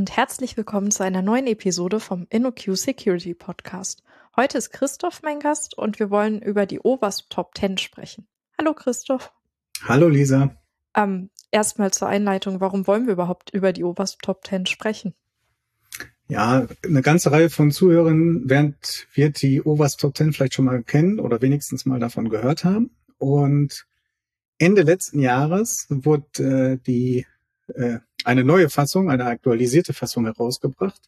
Und herzlich willkommen zu einer neuen Episode vom InnoQ Security Podcast. Heute ist Christoph mein Gast und wir wollen über die OWASP Top 10 sprechen. Hallo Christoph. Hallo Lisa. Ähm, Erstmal zur Einleitung, warum wollen wir überhaupt über die OWASP Top 10 sprechen? Ja, eine ganze Reihe von Zuhörern wird, wird die OWASP Top 10 vielleicht schon mal kennen oder wenigstens mal davon gehört haben. Und Ende letzten Jahres wurde äh, die äh, eine neue Fassung, eine aktualisierte Fassung herausgebracht.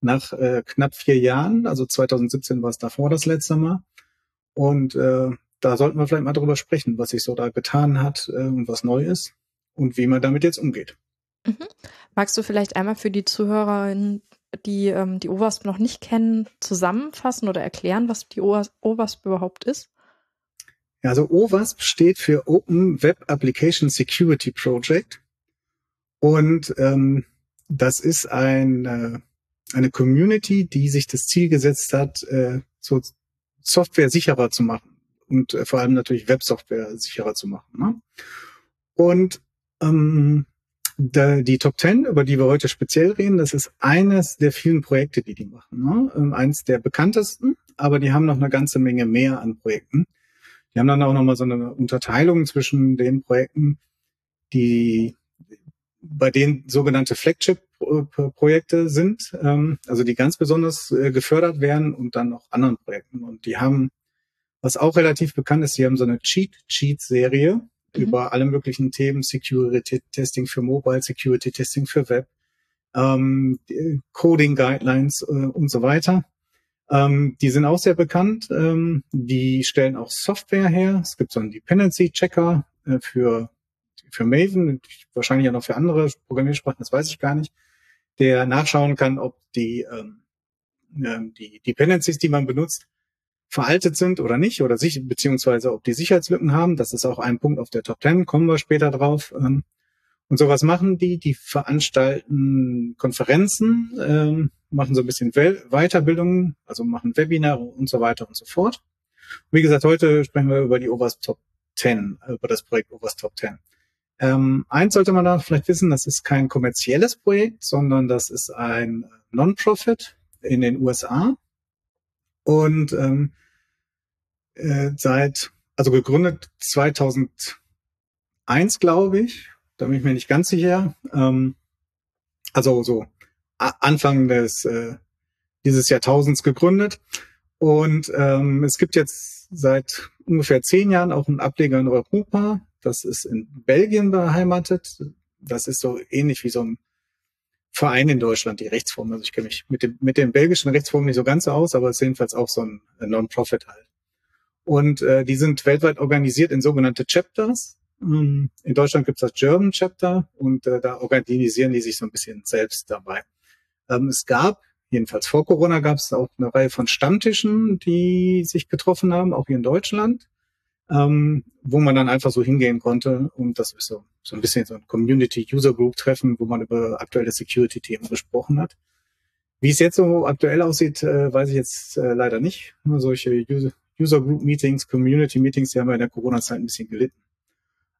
Nach äh, knapp vier Jahren, also 2017 war es davor das letzte Mal. Und äh, da sollten wir vielleicht mal drüber sprechen, was sich so da getan hat äh, und was neu ist und wie man damit jetzt umgeht. Mhm. Magst du vielleicht einmal für die Zuhörerinnen, die ähm, die OWASP noch nicht kennen, zusammenfassen oder erklären, was die OWASP überhaupt ist? Ja, also OWASP steht für Open Web Application Security Project. Und ähm, das ist ein, äh, eine Community, die sich das Ziel gesetzt hat, äh, so Software sicherer zu machen und äh, vor allem natürlich Websoftware sicherer zu machen. Ne? Und ähm, da, die Top 10, über die wir heute speziell reden, das ist eines der vielen Projekte, die die machen. Ne? Ähm, eins der bekanntesten, aber die haben noch eine ganze Menge mehr an Projekten. Die haben dann auch nochmal so eine Unterteilung zwischen den Projekten, die bei denen sogenannte Flagship-Projekte sind, ähm, also die ganz besonders äh, gefördert werden und dann noch anderen Projekten. Und die haben, was auch relativ bekannt ist, die haben so eine Cheat-Cheat-Serie mhm. über alle möglichen Themen, Security-Testing für Mobile, Security-Testing für Web, ähm, Coding-Guidelines äh, und so weiter. Ähm, die sind auch sehr bekannt. Ähm, die stellen auch Software her. Es gibt so einen Dependency-Checker äh, für für Maven, wahrscheinlich auch noch für andere Programmiersprachen, das weiß ich gar nicht, der nachschauen kann, ob die, ähm, ähm, die Dependencies, die man benutzt, veraltet sind oder nicht, oder sich, beziehungsweise ob die Sicherheitslücken haben. Das ist auch ein Punkt auf der Top 10, kommen wir später drauf. Ähm, und sowas machen die, die veranstalten Konferenzen, ähm, machen so ein bisschen Weiterbildungen, also machen Webinare und so weiter und so fort. Und wie gesagt, heute sprechen wir über die OWASP Top 10, äh, über das Projekt OWASP Top 10. Ähm, eins sollte man da vielleicht wissen, das ist kein kommerzielles Projekt, sondern das ist ein Non-Profit in den USA. Und ähm, äh, seit, also gegründet 2001, glaube ich, da bin ich mir nicht ganz sicher. Ähm, also so Anfang des äh, dieses Jahrtausends gegründet. Und ähm, es gibt jetzt seit ungefähr zehn Jahren auch einen Ableger in Europa. Das ist in Belgien beheimatet. Das ist so ähnlich wie so ein Verein in Deutschland, die Rechtsform. Also ich kenne mich mit dem, mit den belgischen Rechtsformen nicht so ganz aus, aber es ist jedenfalls auch so ein Non-Profit halt. Und äh, die sind weltweit organisiert in sogenannte Chapters. Ähm, in Deutschland gibt es das German Chapter und äh, da organisieren die sich so ein bisschen selbst dabei. Ähm, es gab, jedenfalls vor Corona, gab es auch eine Reihe von Stammtischen, die sich getroffen haben, auch hier in Deutschland ähm, wo man dann einfach so hingehen konnte. Und das ist so, so ein bisschen so ein Community-User-Group-Treffen, wo man über aktuelle Security-Themen gesprochen hat. Wie es jetzt so aktuell aussieht, äh, weiß ich jetzt äh, leider nicht. Nur solche User-Group-Meetings, Community-Meetings, die haben ja in der Corona-Zeit ein bisschen gelitten.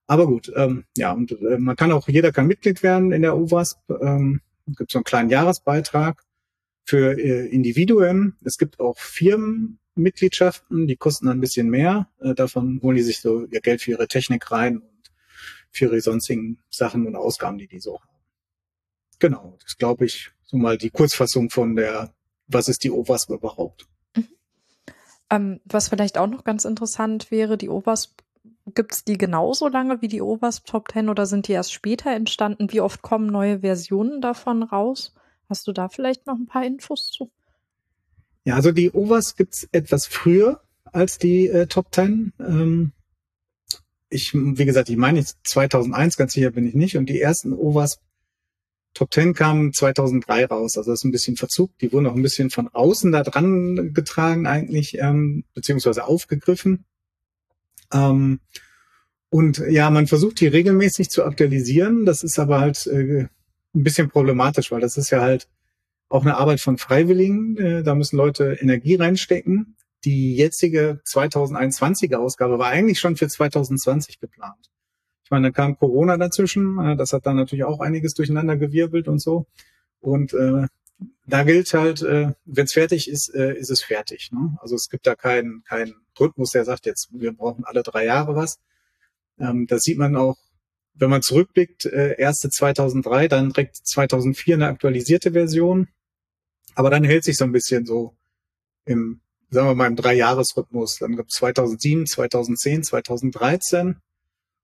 Aber gut, ähm, ja, und äh, man kann auch, jeder kann Mitglied werden in der OWASP. Ähm, gibt so einen kleinen Jahresbeitrag für äh, Individuen. Es gibt auch Firmen, Mitgliedschaften, die kosten ein bisschen mehr. Äh, davon holen die sich so ihr Geld für ihre Technik rein und für ihre sonstigen Sachen und Ausgaben, die die so haben. Genau, das glaube ich, so mal die Kurzfassung von der, was ist die OWASP überhaupt? Mhm. Ähm, was vielleicht auch noch ganz interessant wäre, die OWASP, gibt es die genauso lange wie die OWASP Top 10 oder sind die erst später entstanden? Wie oft kommen neue Versionen davon raus? Hast du da vielleicht noch ein paar Infos zu? Ja, also die Overs gibt's etwas früher als die äh, Top 10. Ähm, ich, wie gesagt, ich meine 2001, ganz sicher bin ich nicht. Und die ersten Overs Top 10 kamen 2003 raus. Also das ist ein bisschen Verzug. Die wurden auch ein bisschen von außen da dran getragen eigentlich, ähm, beziehungsweise aufgegriffen. Ähm, und ja, man versucht die regelmäßig zu aktualisieren. Das ist aber halt äh, ein bisschen problematisch, weil das ist ja halt auch eine Arbeit von Freiwilligen. Äh, da müssen Leute Energie reinstecken. Die jetzige 2021er Ausgabe war eigentlich schon für 2020 geplant. Ich meine, da kam Corona dazwischen. Äh, das hat dann natürlich auch einiges durcheinander gewirbelt und so. Und äh, da gilt halt, äh, wenn es fertig ist, äh, ist es fertig. Ne? Also es gibt da keinen keinen Rhythmus, der sagt jetzt, wir brauchen alle drei Jahre was. Ähm, das sieht man auch, wenn man zurückblickt, äh, erste 2003, dann direkt 2004 eine aktualisierte Version. Aber dann hält sich so ein bisschen so im, sagen wir mal, im Drei-Jahres-Rhythmus. Dann gibt es 2007, 2010, 2013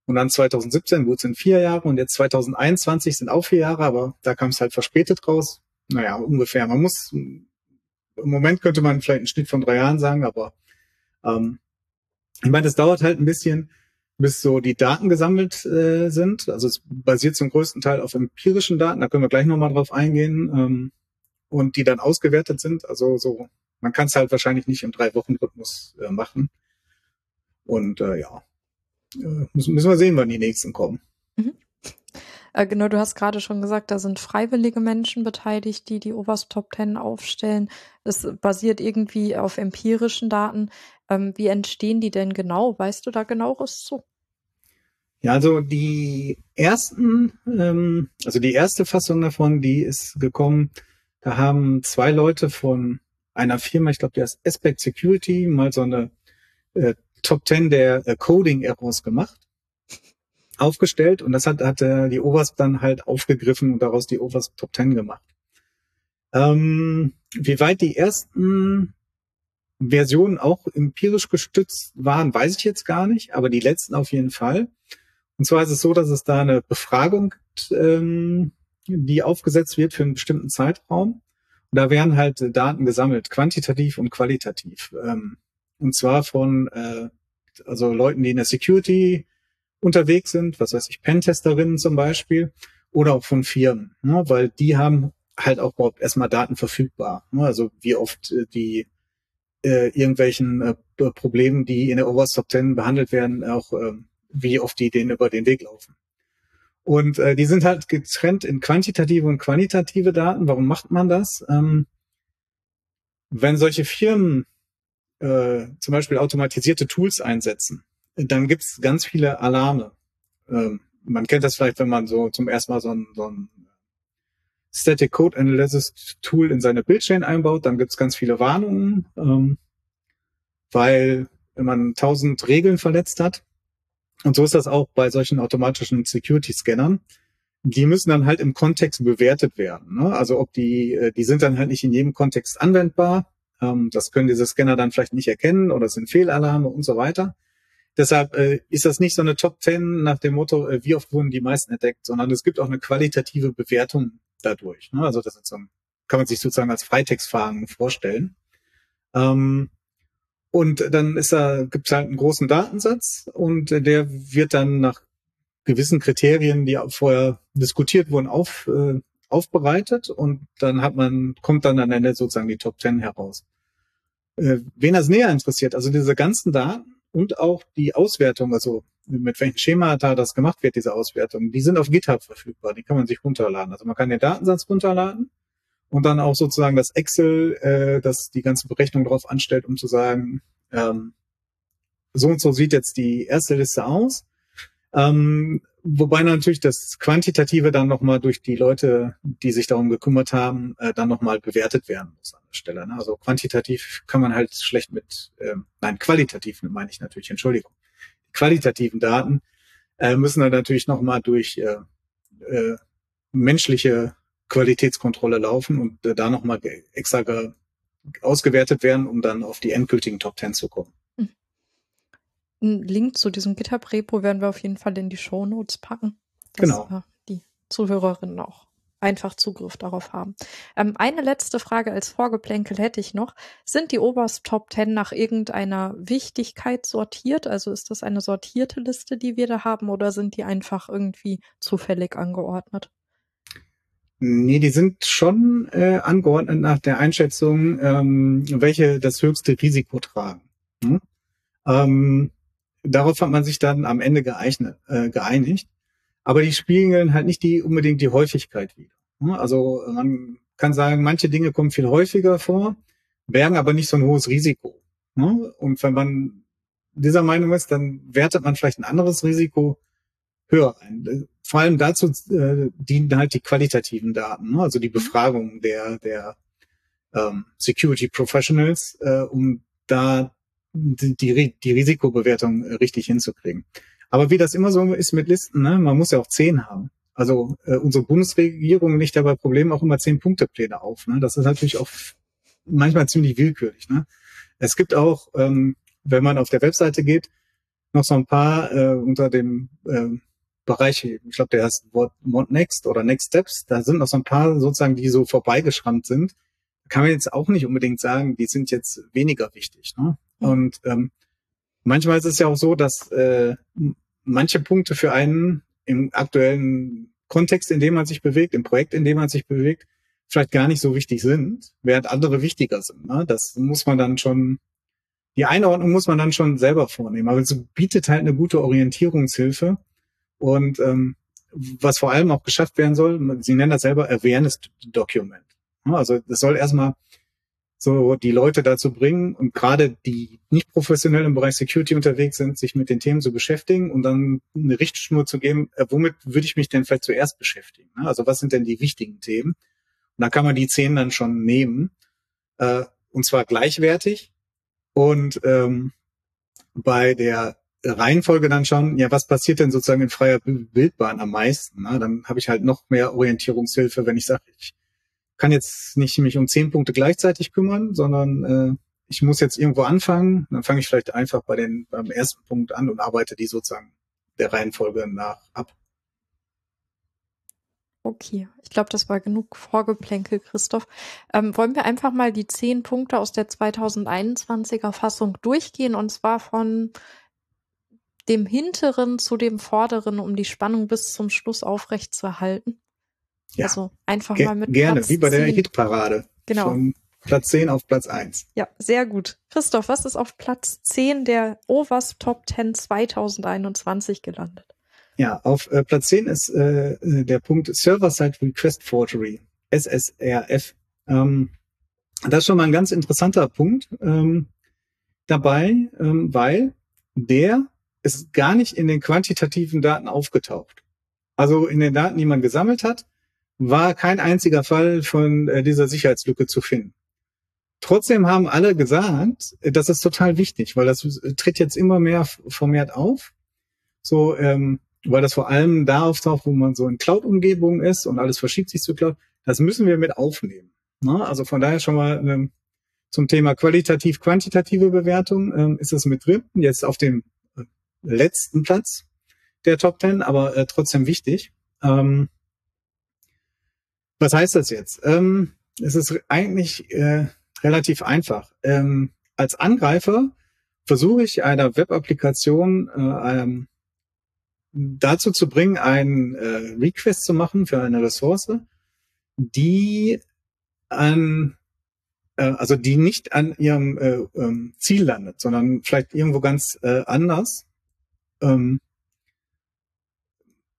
und dann 2017 wurde es in vier Jahre und jetzt 2021 sind auch vier Jahre, aber da kam es halt verspätet raus. Naja, ungefähr. Man muss, im Moment könnte man vielleicht einen Schnitt von drei Jahren sagen, aber ähm, ich meine, das dauert halt ein bisschen, bis so die Daten gesammelt äh, sind. Also es basiert zum größten Teil auf empirischen Daten, da können wir gleich nochmal drauf eingehen, ähm, und die dann ausgewertet sind. Also so, man kann es halt wahrscheinlich nicht im Drei-Wochen-Rhythmus äh, machen. Und äh, ja, äh, müssen, müssen wir sehen, wann die nächsten kommen. Mhm. Äh, genau, du hast gerade schon gesagt, da sind freiwillige Menschen beteiligt, die die Oberst Top Ten aufstellen. Es basiert irgendwie auf empirischen Daten. Ähm, wie entstehen die denn genau? Weißt du da genaueres zu? Ja, also die ersten, ähm, also die erste Fassung davon, die ist gekommen, da haben zwei Leute von einer Firma, ich glaube, die heißt Aspect Security, mal so eine äh, Top 10 der äh, Coding Errors gemacht, aufgestellt und das hat, hat äh, die OWASP dann halt aufgegriffen und daraus die OWASP Top 10 gemacht. Ähm, wie weit die ersten Versionen auch empirisch gestützt waren, weiß ich jetzt gar nicht, aber die letzten auf jeden Fall. Und zwar ist es so, dass es da eine Befragung gibt, ähm, die aufgesetzt wird für einen bestimmten Zeitraum. Und da werden halt Daten gesammelt, quantitativ und qualitativ. Ähm, und zwar von äh, also Leuten, die in der Security unterwegs sind, was weiß ich, Pentesterinnen zum Beispiel, oder auch von Firmen, ne, weil die haben halt auch überhaupt erstmal Daten verfügbar. Ne, also wie oft äh, die äh, irgendwelchen äh, Problemen, die in der Overwatch Top 10 behandelt werden, auch äh, wie oft die denen über den Weg laufen. Und äh, die sind halt getrennt in quantitative und qualitative Daten. Warum macht man das? Ähm, wenn solche Firmen äh, zum Beispiel automatisierte Tools einsetzen, dann gibt's ganz viele Alarme. Ähm, man kennt das vielleicht, wenn man so zum ersten Mal so ein, so ein Static Code Analysis Tool in seine Bildchain einbaut, dann gibt's ganz viele Warnungen, ähm, weil man tausend Regeln verletzt hat. Und so ist das auch bei solchen automatischen Security-Scannern. Die müssen dann halt im Kontext bewertet werden. Ne? Also ob die, äh, die sind dann halt nicht in jedem Kontext anwendbar. Ähm, das können diese Scanner dann vielleicht nicht erkennen oder es sind Fehlalarme und so weiter. Deshalb äh, ist das nicht so eine Top 10 nach dem Motto, äh, wie oft wurden die meisten entdeckt, sondern es gibt auch eine qualitative Bewertung dadurch. Ne? Also das ist so, kann man sich sozusagen als Freitextfragen vorstellen. Ähm, und dann ist da, gibt es halt einen großen Datensatz und der wird dann nach gewissen Kriterien, die vorher diskutiert wurden, auf, äh, aufbereitet und dann hat man, kommt dann am Ende sozusagen die Top 10 heraus. Äh, wen das näher interessiert, also diese ganzen Daten und auch die Auswertung, also mit welchen Schemata das gemacht wird, diese Auswertung, die sind auf GitHub verfügbar, die kann man sich runterladen. Also man kann den Datensatz runterladen und dann auch sozusagen das Excel, äh, das die ganze Berechnung darauf anstellt, um zu sagen, ähm, so und so sieht jetzt die erste Liste aus. Ähm, wobei natürlich das Quantitative dann nochmal durch die Leute, die sich darum gekümmert haben, äh, dann nochmal bewertet werden muss an der Stelle. Ne? Also quantitativ kann man halt schlecht mit, ähm, nein, qualitativ meine ich natürlich, Entschuldigung. Qualitativen Daten äh, müssen dann natürlich nochmal durch äh, äh, menschliche Qualitätskontrolle laufen und äh, da nochmal extra ausgewertet werden, um dann auf die endgültigen Top Ten zu kommen. Ein Link zu diesem GitHub-Repo werden wir auf jeden Fall in die Show Notes packen. Dass genau. Die Zuhörerinnen auch einfach Zugriff darauf haben. Ähm, eine letzte Frage als Vorgeplänkel hätte ich noch. Sind die oberst Top 10 nach irgendeiner Wichtigkeit sortiert? Also ist das eine sortierte Liste, die wir da haben, oder sind die einfach irgendwie zufällig angeordnet? Nee, die sind schon äh, angeordnet nach der Einschätzung, ähm, welche das höchste Risiko tragen. Hm? Ähm, darauf hat man sich dann am Ende geeignet, äh, geeinigt. Aber die spiegeln halt nicht die unbedingt die Häufigkeit wieder. Hm? Also man kann sagen, manche Dinge kommen viel häufiger vor, bergen aber nicht so ein hohes Risiko. Hm? Und wenn man dieser Meinung ist, dann wertet man vielleicht ein anderes Risiko höher ein. vor allem dazu äh, dienen halt die qualitativen Daten, ne? also die mhm. Befragung der, der ähm, Security Professionals, äh, um da die, die, die Risikobewertung äh, richtig hinzukriegen. Aber wie das immer so ist mit Listen, ne? man muss ja auch zehn haben. Also äh, unsere Bundesregierung legt dabei Problemen auch immer zehn Punktepläne auf. Ne? Das ist natürlich auch manchmal ziemlich willkürlich. Ne? Es gibt auch, ähm, wenn man auf der Webseite geht, noch so ein paar äh, unter dem äh, Bereich, ich glaube, der heißt What Next oder Next Steps, da sind noch so ein paar sozusagen, die so vorbeigeschrammt sind. Kann man jetzt auch nicht unbedingt sagen, die sind jetzt weniger wichtig. Ne? Mhm. Und ähm, manchmal ist es ja auch so, dass äh, manche Punkte für einen im aktuellen Kontext, in dem man sich bewegt, im Projekt, in dem man sich bewegt, vielleicht gar nicht so wichtig sind, während andere wichtiger sind. Ne? Das muss man dann schon, die Einordnung muss man dann schon selber vornehmen. Aber es bietet halt eine gute Orientierungshilfe. Und ähm, was vor allem auch geschafft werden soll, Sie nennen das selber Awareness Document. Also das soll erstmal so die Leute dazu bringen und gerade die nicht professionell im Bereich Security unterwegs sind, sich mit den Themen zu beschäftigen und dann eine Richtschnur zu geben, äh, womit würde ich mich denn vielleicht zuerst beschäftigen? Also was sind denn die wichtigen Themen? Und da kann man die zehn dann schon nehmen, äh, und zwar gleichwertig und ähm, bei der Reihenfolge dann schon, ja, was passiert denn sozusagen in freier Bildbahn am meisten? Ne? Dann habe ich halt noch mehr Orientierungshilfe, wenn ich sage, ich kann jetzt nicht mich um zehn Punkte gleichzeitig kümmern, sondern äh, ich muss jetzt irgendwo anfangen. Dann fange ich vielleicht einfach bei den, beim ersten Punkt an und arbeite die sozusagen der Reihenfolge nach ab. Okay, ich glaube, das war genug Vorgeplänkel, Christoph. Ähm, wollen wir einfach mal die zehn Punkte aus der 2021er Fassung durchgehen und zwar von dem hinteren zu dem vorderen, um die Spannung bis zum Schluss aufrecht zu erhalten? Ja, also einfach mal mit Gerne, Platz wie bei der 10. Hitparade. Genau. Von Platz 10 auf Platz 1. Ja, sehr gut. Christoph, was ist auf Platz 10 der OWASP Top 10 2021 gelandet? Ja, auf äh, Platz 10 ist äh, äh, der Punkt Server-Side Request Forgery, SSRF. Ähm, das ist schon mal ein ganz interessanter Punkt ähm, dabei, ähm, weil der ist gar nicht in den quantitativen Daten aufgetaucht. Also in den Daten, die man gesammelt hat, war kein einziger Fall von äh, dieser Sicherheitslücke zu finden. Trotzdem haben alle gesagt, äh, das ist total wichtig, weil das äh, tritt jetzt immer mehr vermehrt auf. So, ähm, weil das vor allem da auftaucht, wo man so in Cloud-Umgebungen ist und alles verschiebt sich zu Cloud. Das müssen wir mit aufnehmen. Ne? Also von daher schon mal ähm, zum Thema qualitativ-quantitative Bewertung ähm, ist es mit drin. Jetzt auf dem letzten Platz der Top Ten, aber äh, trotzdem wichtig. Ähm, was heißt das jetzt? Ähm, es ist eigentlich äh, relativ einfach. Ähm, als Angreifer versuche ich einer Web-Applikation äh, ähm, dazu zu bringen, einen äh, Request zu machen für eine Ressource, die an äh, also die nicht an ihrem äh, ähm, Ziel landet, sondern vielleicht irgendwo ganz äh, anders. Ähm,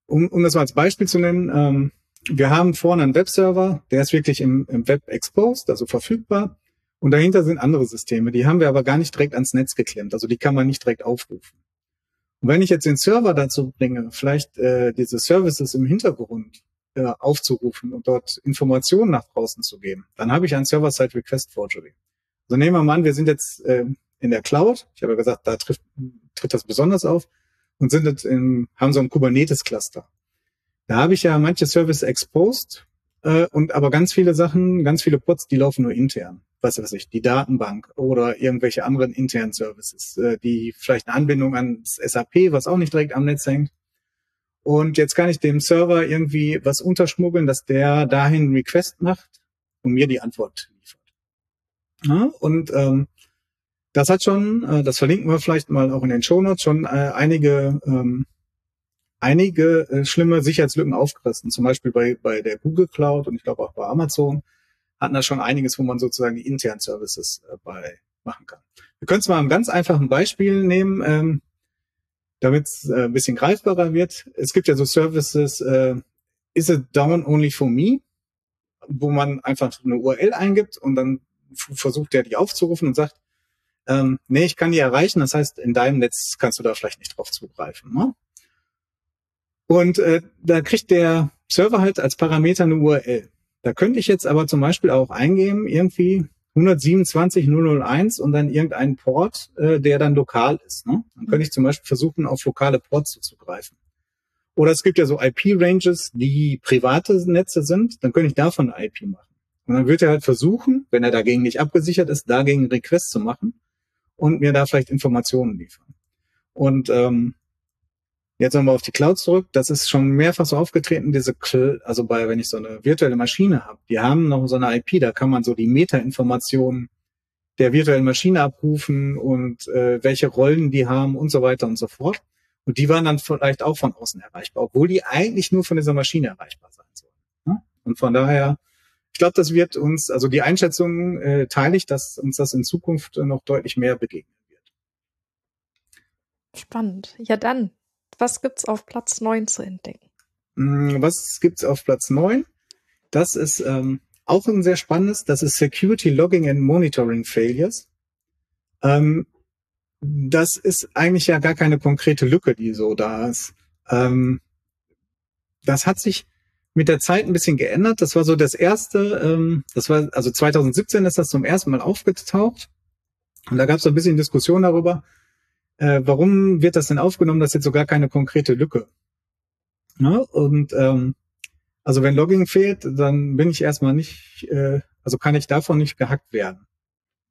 um, um das mal als Beispiel zu nennen, ähm, wir haben vorne einen Webserver, der ist wirklich im, im Web exposed, also verfügbar. Und dahinter sind andere Systeme. Die haben wir aber gar nicht direkt ans Netz geklemmt. Also die kann man nicht direkt aufrufen. Und wenn ich jetzt den Server dazu bringe, vielleicht äh, diese Services im Hintergrund äh, aufzurufen und dort Informationen nach draußen zu geben, dann habe ich ein Server-Side Request Forgery. Also nehmen wir mal an, wir sind jetzt äh, in der Cloud. Ich habe ja gesagt, da trifft, tritt das besonders auf und sind jetzt in, haben so ein Kubernetes-Cluster. Da habe ich ja manche Services exposed äh, und aber ganz viele Sachen, ganz viele Pods, die laufen nur intern. Was weiß ich, die Datenbank oder irgendwelche anderen internen Services, äh, die vielleicht eine Anbindung ans SAP, was auch nicht direkt am Netz hängt. Und jetzt kann ich dem Server irgendwie was unterschmuggeln, dass der dahin Request macht und mir die Antwort liefert. Ja, und ähm, das hat schon, äh, das verlinken wir vielleicht mal auch in den Show Notes, schon äh, einige ähm, einige äh, schlimme Sicherheitslücken aufgerissen. Zum Beispiel bei, bei der Google Cloud und ich glaube auch bei Amazon hatten da schon einiges, wo man sozusagen die internen Services äh, bei machen kann. Wir können es mal ein ganz einfachen Beispiel nehmen, ähm, damit es äh, ein bisschen greifbarer wird. Es gibt ja so Services, äh, is it down only for me, wo man einfach eine URL eingibt und dann versucht der die aufzurufen und sagt, ähm, nee, ich kann die erreichen. Das heißt, in deinem Netz kannst du da vielleicht nicht drauf zugreifen. Ne? Und äh, da kriegt der Server halt als Parameter eine URL. Da könnte ich jetzt aber zum Beispiel auch eingeben, irgendwie 127.001 und dann irgendeinen Port, äh, der dann lokal ist. Ne? Dann könnte ich zum Beispiel versuchen, auf lokale Ports zuzugreifen. Oder es gibt ja so IP-Ranges, die private Netze sind, dann könnte ich davon eine IP machen. Und dann wird er halt versuchen, wenn er dagegen nicht abgesichert ist, dagegen einen Request zu machen und mir da vielleicht Informationen liefern. Und ähm, jetzt nochmal auf die Cloud zurück. Das ist schon mehrfach so aufgetreten, diese, also bei, wenn ich so eine virtuelle Maschine habe, die haben noch so eine IP, da kann man so die Meta-Informationen der virtuellen Maschine abrufen und äh, welche Rollen die haben und so weiter und so fort. Und die waren dann vielleicht auch von außen erreichbar, obwohl die eigentlich nur von dieser Maschine erreichbar sein sollen. Ne? Und von daher, ich glaube, das wird uns, also die Einschätzung äh, teile ich, dass uns das in Zukunft noch deutlich mehr begegnen wird. Spannend. Ja, dann was gibt's auf Platz 9 zu entdecken? Mm, was gibt's auf Platz 9? Das ist ähm, auch ein sehr spannendes, das ist Security Logging and Monitoring Failures. Ähm, das ist eigentlich ja gar keine konkrete Lücke, die so da ist. Ähm, das hat sich mit der Zeit ein bisschen geändert. Das war so das erste, ähm, das war, also 2017 ist das zum ersten Mal aufgetaucht. Und da gab es so ein bisschen Diskussion darüber, äh, warum wird das denn aufgenommen? Das ist jetzt sogar keine konkrete Lücke. Ja, und ähm, also wenn Logging fehlt, dann bin ich erstmal nicht, äh, also kann ich davon nicht gehackt werden.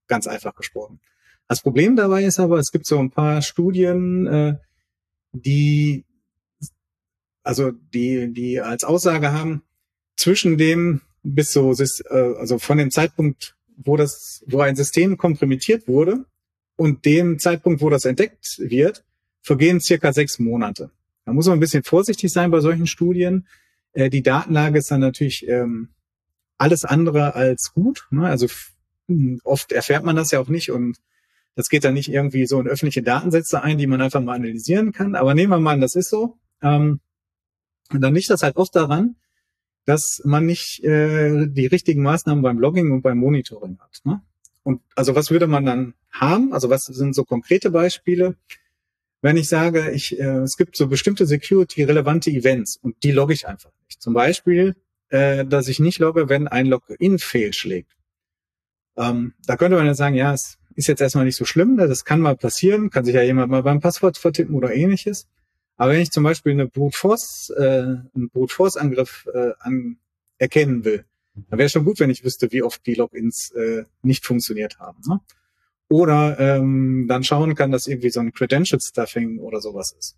Ganz einfach gesprochen. Das Problem dabei ist aber, es gibt so ein paar Studien, äh, die also die, die als Aussage haben, zwischen dem bis so, äh, also von dem Zeitpunkt, wo das, wo ein System komprimiert wurde, und dem Zeitpunkt, wo das entdeckt wird, vergehen circa sechs Monate. Da muss man ein bisschen vorsichtig sein bei solchen Studien. Äh, die Datenlage ist dann natürlich ähm, alles andere als gut. Ne? Also oft erfährt man das ja auch nicht und das geht dann nicht irgendwie so in öffentliche Datensätze ein, die man einfach mal analysieren kann. Aber nehmen wir mal an, das ist so. Ähm, und dann liegt das halt oft daran, dass man nicht äh, die richtigen Maßnahmen beim Logging und beim Monitoring hat. Ne? Und also was würde man dann haben? Also was sind so konkrete Beispiele? Wenn ich sage, ich, äh, es gibt so bestimmte security-relevante Events und die logge ich einfach nicht. Zum Beispiel, äh, dass ich nicht logge, wenn ein Login fehlschlägt. Ähm, da könnte man ja sagen, ja, es ist jetzt erstmal nicht so schlimm, ne? das kann mal passieren, kann sich ja jemand mal beim Passwort vertippen oder ähnliches. Aber wenn ich zum Beispiel eine Brute Force, äh, einen Brute Force Angriff äh, an, erkennen will, dann wäre schon gut, wenn ich wüsste, wie oft die Logins äh, nicht funktioniert haben. Ne? Oder ähm, dann schauen kann, dass irgendwie so ein Credential Stuffing oder sowas ist.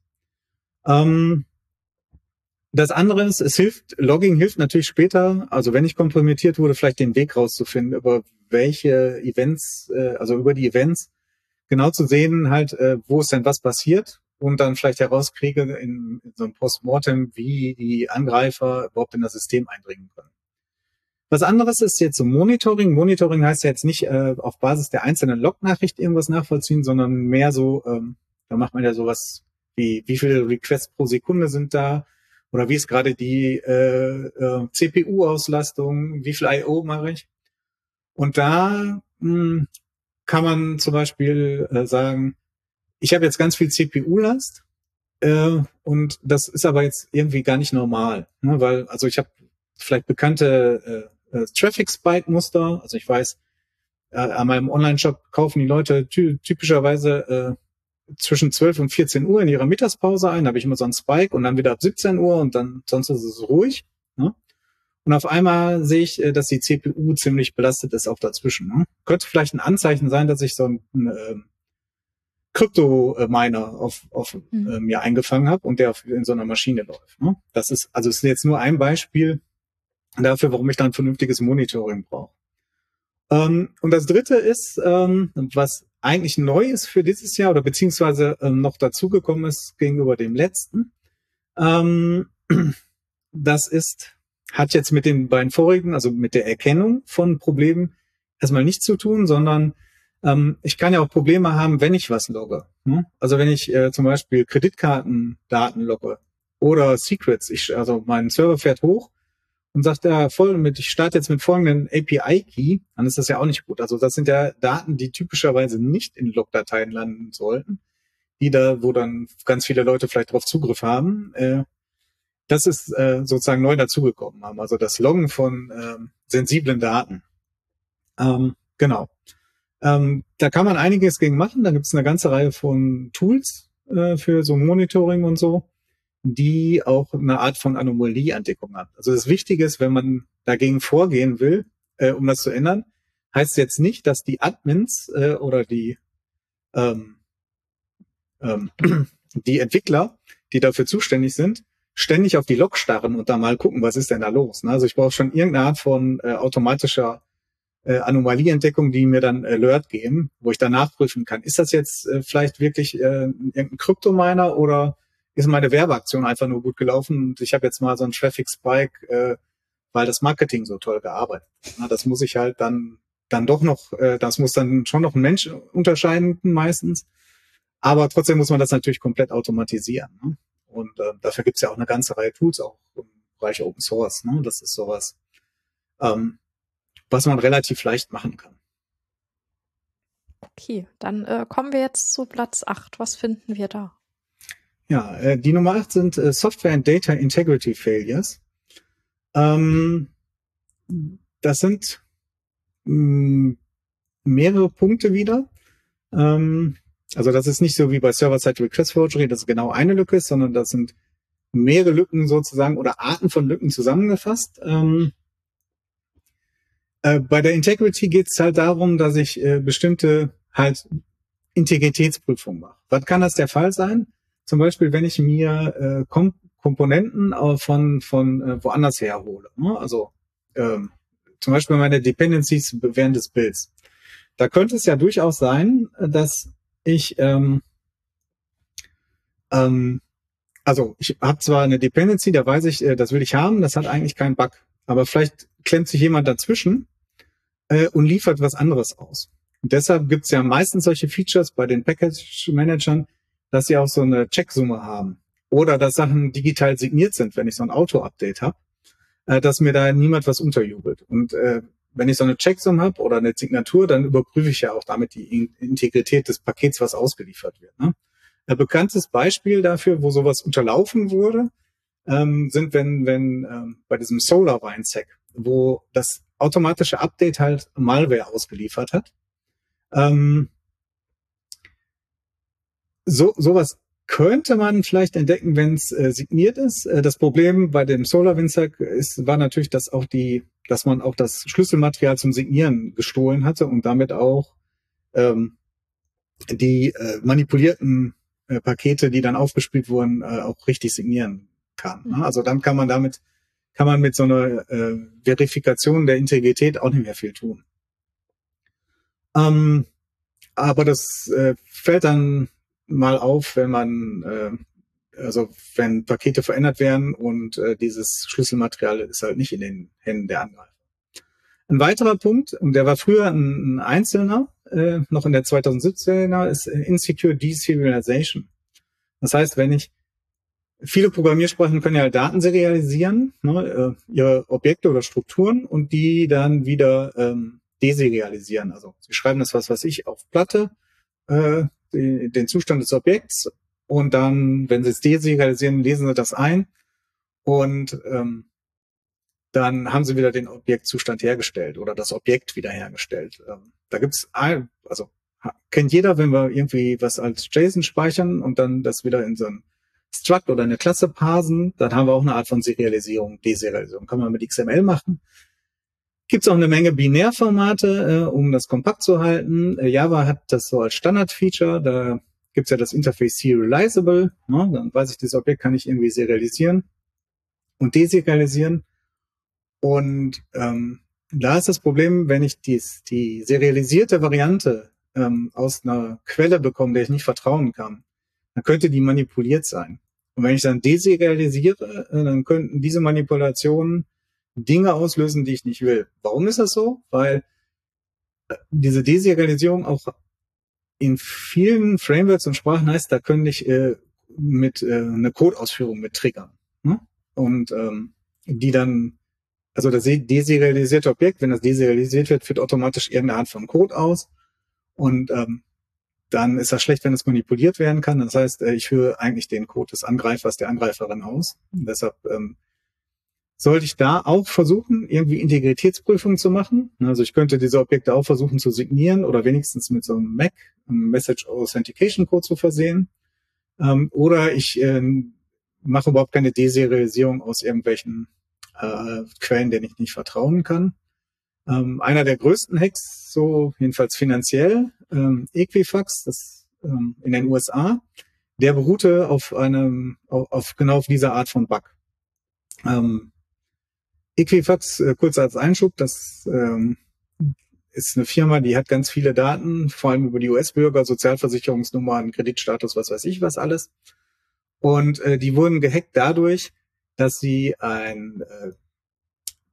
Ähm, das andere ist, es hilft, Logging hilft natürlich später, also wenn ich kompromittiert wurde, vielleicht den Weg rauszufinden, über welche Events, äh, also über die Events, genau zu sehen, halt, äh, wo ist denn was passiert und dann vielleicht herauskriege in, in so einem Postmortem, wie die Angreifer überhaupt in das System eindringen können. Was anderes ist jetzt so Monitoring. Monitoring heißt ja jetzt nicht äh, auf Basis der einzelnen Log-Nachricht irgendwas nachvollziehen, sondern mehr so, ähm, da macht man ja sowas wie, wie viele Requests pro Sekunde sind da oder wie ist gerade die äh, äh, CPU-Auslastung, wie viel I.O. mache ich. Und da mh, hm, kann man zum Beispiel äh, sagen, ich habe jetzt ganz viel CPU-Last äh, und das ist aber jetzt irgendwie gar nicht normal, ne? weil also ich habe vielleicht bekannte äh, äh, Traffic Spike Muster. Also ich weiß, äh, an meinem Online-Shop kaufen die Leute ty typischerweise äh, zwischen 12 und 14 Uhr in ihrer Mittagspause ein. Habe ich immer so einen Spike und dann wieder ab 17 Uhr und dann sonst ist es ruhig. Ne? Und auf einmal sehe ich, äh, dass die CPU ziemlich belastet ist auch dazwischen. Ne? Könnte vielleicht ein Anzeichen sein, dass ich so ein, ein äh, Krypto-Miner auf, auf mhm. äh, mir eingefangen habe und der auf, in so einer Maschine läuft. Ne? Das ist, also ist jetzt nur ein Beispiel, dafür, warum ich dann vernünftiges Monitoring brauche. Ähm, und das dritte ist, ähm, was eigentlich neu ist für dieses Jahr oder beziehungsweise ähm, noch dazugekommen ist gegenüber dem letzten. Ähm, das ist, hat jetzt mit den beiden vorigen, also mit der Erkennung von Problemen erstmal nichts zu tun, sondern ähm, ich kann ja auch Probleme haben, wenn ich was logge. Ne? Also wenn ich äh, zum Beispiel Kreditkartendaten logge oder Secrets, ich, also mein Server fährt hoch und sagt ja voll mit, ich starte jetzt mit folgenden API-Key, dann ist das ja auch nicht gut. Also das sind ja Daten, die typischerweise nicht in Logdateien landen sollten, die da, wo dann ganz viele Leute vielleicht drauf Zugriff haben. Äh, das ist äh, sozusagen neu dazugekommen also das Loggen von ähm, sensiblen Daten. Ähm, genau. Ähm, da kann man einiges gegen machen. Da gibt es eine ganze Reihe von Tools äh, für so Monitoring und so, die auch eine Art von Anomalieentdeckung haben. Also das Wichtige ist, wenn man dagegen vorgehen will, äh, um das zu ändern, heißt jetzt nicht, dass die Admins äh, oder die ähm, ähm, die Entwickler, die dafür zuständig sind, ständig auf die Log starren und da mal gucken, was ist denn da los. Ne? Also ich brauche schon irgendeine Art von äh, automatischer äh, Anomalieentdeckung, die mir dann Alert geben, wo ich dann nachprüfen kann. Ist das jetzt äh, vielleicht wirklich äh, irgendein Kryptominer oder ist meine Werbeaktion einfach nur gut gelaufen und ich habe jetzt mal so einen Traffic Spike, äh, weil das Marketing so toll gearbeitet. Na, das muss ich halt dann dann doch noch, äh, das muss dann schon noch ein Mensch unterscheiden meistens. Aber trotzdem muss man das natürlich komplett automatisieren. Ne? Und äh, dafür gibt's ja auch eine ganze Reihe Tools, auch im Bereich Open Source. Ne? Das ist sowas, ähm, was man relativ leicht machen kann. Okay, dann äh, kommen wir jetzt zu Platz 8. Was finden wir da? Ja, äh, die Nummer 8 sind äh, Software and Data Integrity Failures. Ähm, das sind mh, hm, mehrere Punkte wieder. Ähm, also das ist nicht so wie bei Server-Side Request Forgery, dass es genau eine Lücke ist, sondern das sind mehrere Lücken sozusagen oder Arten von Lücken zusammengefasst. Ähm, äh, bei der Integrity geht es halt darum, dass ich äh, bestimmte halt Integritätsprüfungen mache. Was kann das der Fall sein? Zum Beispiel, wenn ich mir äh, Kom Komponenten von, von äh, woanders herhole. Ne? Also ähm, zum Beispiel meine Dependencies während des Builds. Da könnte es ja durchaus sein, dass ich, ähm, ähm, also ich habe zwar eine Dependency, da weiß ich, äh, das will ich haben, das hat eigentlich keinen Bug. Aber vielleicht klemmt sich jemand dazwischen äh, und liefert was anderes aus. Und deshalb gibt es ja meistens solche Features bei den Package-Managern, dass sie auch so eine Checksumme haben. Oder dass Sachen digital signiert sind, wenn ich so ein Auto-Update habe, äh, dass mir da niemand was unterjubelt. Und äh, wenn ich so eine Checksum habe oder eine Signatur, dann überprüfe ich ja auch damit die Integrität des Pakets, was ausgeliefert wird. Ne? Ein bekanntes Beispiel dafür, wo sowas unterlaufen wurde, ähm, sind wenn, wenn ähm, bei diesem Solar SolarWine-Sec, wo das automatische Update halt Malware ausgeliefert hat. Ähm, so, sowas könnte man vielleicht entdecken, wenn es äh, signiert ist. Äh, das Problem bei dem SolarWindsec ist, war natürlich, dass auch die, dass man auch das Schlüsselmaterial zum Signieren gestohlen hatte und damit auch ähm, die äh, manipulierten äh, Pakete, die dann aufgespielt wurden, äh, auch richtig signieren kann. Ne? Also dann kann man damit, kann man mit so einer äh, Verifikation der Integrität auch nicht mehr viel tun. Ähm, aber das äh, fällt dann mal auf, wenn man, äh, also wenn Pakete verändert werden und äh, dieses Schlüsselmaterial ist halt nicht in den Händen der Angreifer. Ein weiterer Punkt, und der war früher ein, ein einzelner, äh, noch in der 2017er, ist Insecure Deserialization. Das heißt, wenn ich Viele Programmiersprachen können ja Daten serialisieren, ne, äh, ihre Objekte oder Strukturen und die dann wieder ähm, deserialisieren. Also sie schreiben das was, was ich auf Platte, äh, die, den Zustand des Objekts und dann, wenn sie es deserialisieren, lesen sie das ein und ähm, dann haben sie wieder den Objektzustand hergestellt oder das Objekt wiederhergestellt. Ähm, da gibt's also kennt jeder, wenn wir irgendwie was als JSON speichern und dann das wieder in so ein Struct oder eine Klasse parsen, dann haben wir auch eine Art von Serialisierung, Deserialisierung. Kann man mit XML machen. Gibt es auch eine Menge Binärformate, äh, um das kompakt zu halten. Äh, Java hat das so als Standard-Feature. Da gibt's ja das Interface Serializable. Ne? Dann weiß ich, dieses Objekt kann ich irgendwie serialisieren und deserialisieren. Und ähm, da ist das Problem, wenn ich dies, die serialisierte Variante ähm, aus einer Quelle bekomme, der ich nicht vertrauen kann, dann könnte die manipuliert sein. Und wenn ich dann deserialisiere, äh, dann könnten diese Manipulationen Dinge auslösen, die ich nicht will. Warum ist das so? Weil äh, diese Deserialisierung auch in vielen Frameworks und Sprachen heißt, da können ich äh, mit äh, eine Codeausführung mit triggern. Ne? Und ähm, die dann, also das deserialisierte Objekt, wenn das deserialisiert wird, führt automatisch irgendeine Art von Code aus. Und ähm, dann ist das schlecht, wenn es manipuliert werden kann. Das heißt, äh, ich führe eigentlich den Code des Angreifers, der Angreiferin aus. Und deshalb ähm, sollte ich da auch versuchen, irgendwie Integritätsprüfungen zu machen. Also ich könnte diese Objekte auch versuchen zu signieren oder wenigstens mit so einem MAC, einem Message Authentication Code zu versehen. Ähm, oder ich äh, mache überhaupt keine Deserialisierung aus irgendwelchen äh, Quellen, denen ich nicht vertrauen kann. Ähm, einer der größten Hacks, so jedenfalls finanziell, ähm, Equifax, das ähm, in den USA, der beruhte auf einem, auf, auf genau auf dieser Art von Bug. Ähm, Equifax, äh, kurz als Einschub, das ähm, ist eine Firma, die hat ganz viele Daten, vor allem über die US-Bürger, Sozialversicherungsnummern, Kreditstatus, was weiß ich, was alles. Und äh, die wurden gehackt dadurch, dass sie ein äh,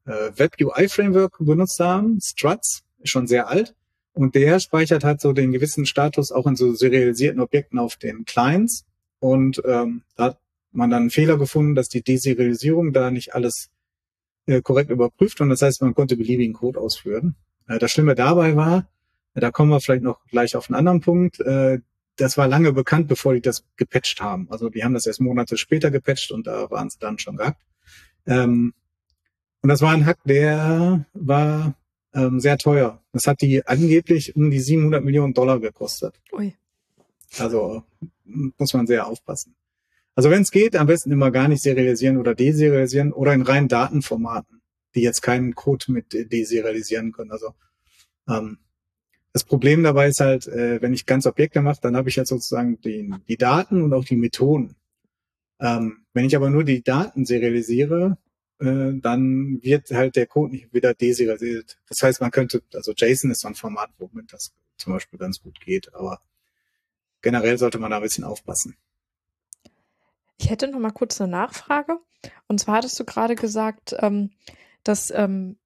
äh, Web-UI-Framework benutzt haben, Struts, ist schon sehr alt. Und der speichert halt so den gewissen Status auch in so serialisierten Objekten auf den Clients. Und ähm, da hat man dann einen Fehler gefunden, dass die Deserialisierung da nicht alles äh, korrekt überprüft und das heißt, man konnte beliebigen Code ausführen. Äh, das Schlimme dabei war, äh, da kommen wir vielleicht noch gleich auf einen anderen Punkt, äh, das war lange bekannt, bevor die das gepatcht haben. Also die haben das erst Monate später gepatcht und da waren sie dann schon gehackt. Ähm, und das war ein Hack, der war ähm, sehr teuer. Das hat die angeblich um die 700 Millionen Dollar gekostet. Ui. Also muss man sehr aufpassen. Also wenn es geht, am besten immer gar nicht serialisieren oder deserialisieren oder in reinen Datenformaten, die jetzt keinen Code mit deserialisieren können. Also ähm, das Problem dabei ist halt, äh, wenn ich ganz Objekte mache, dann habe ich halt sozusagen die, die Daten und auch die Methoden. Ähm, wenn ich aber nur die Daten serialisiere, äh, dann wird halt der Code nicht wieder deserialisiert. Das heißt, man könnte, also JSON ist so ein Format, womit das zum Beispiel ganz gut geht, aber generell sollte man da ein bisschen aufpassen. Ich hätte noch mal kurz eine Nachfrage. Und zwar hattest du gerade gesagt, ähm, dass ähm,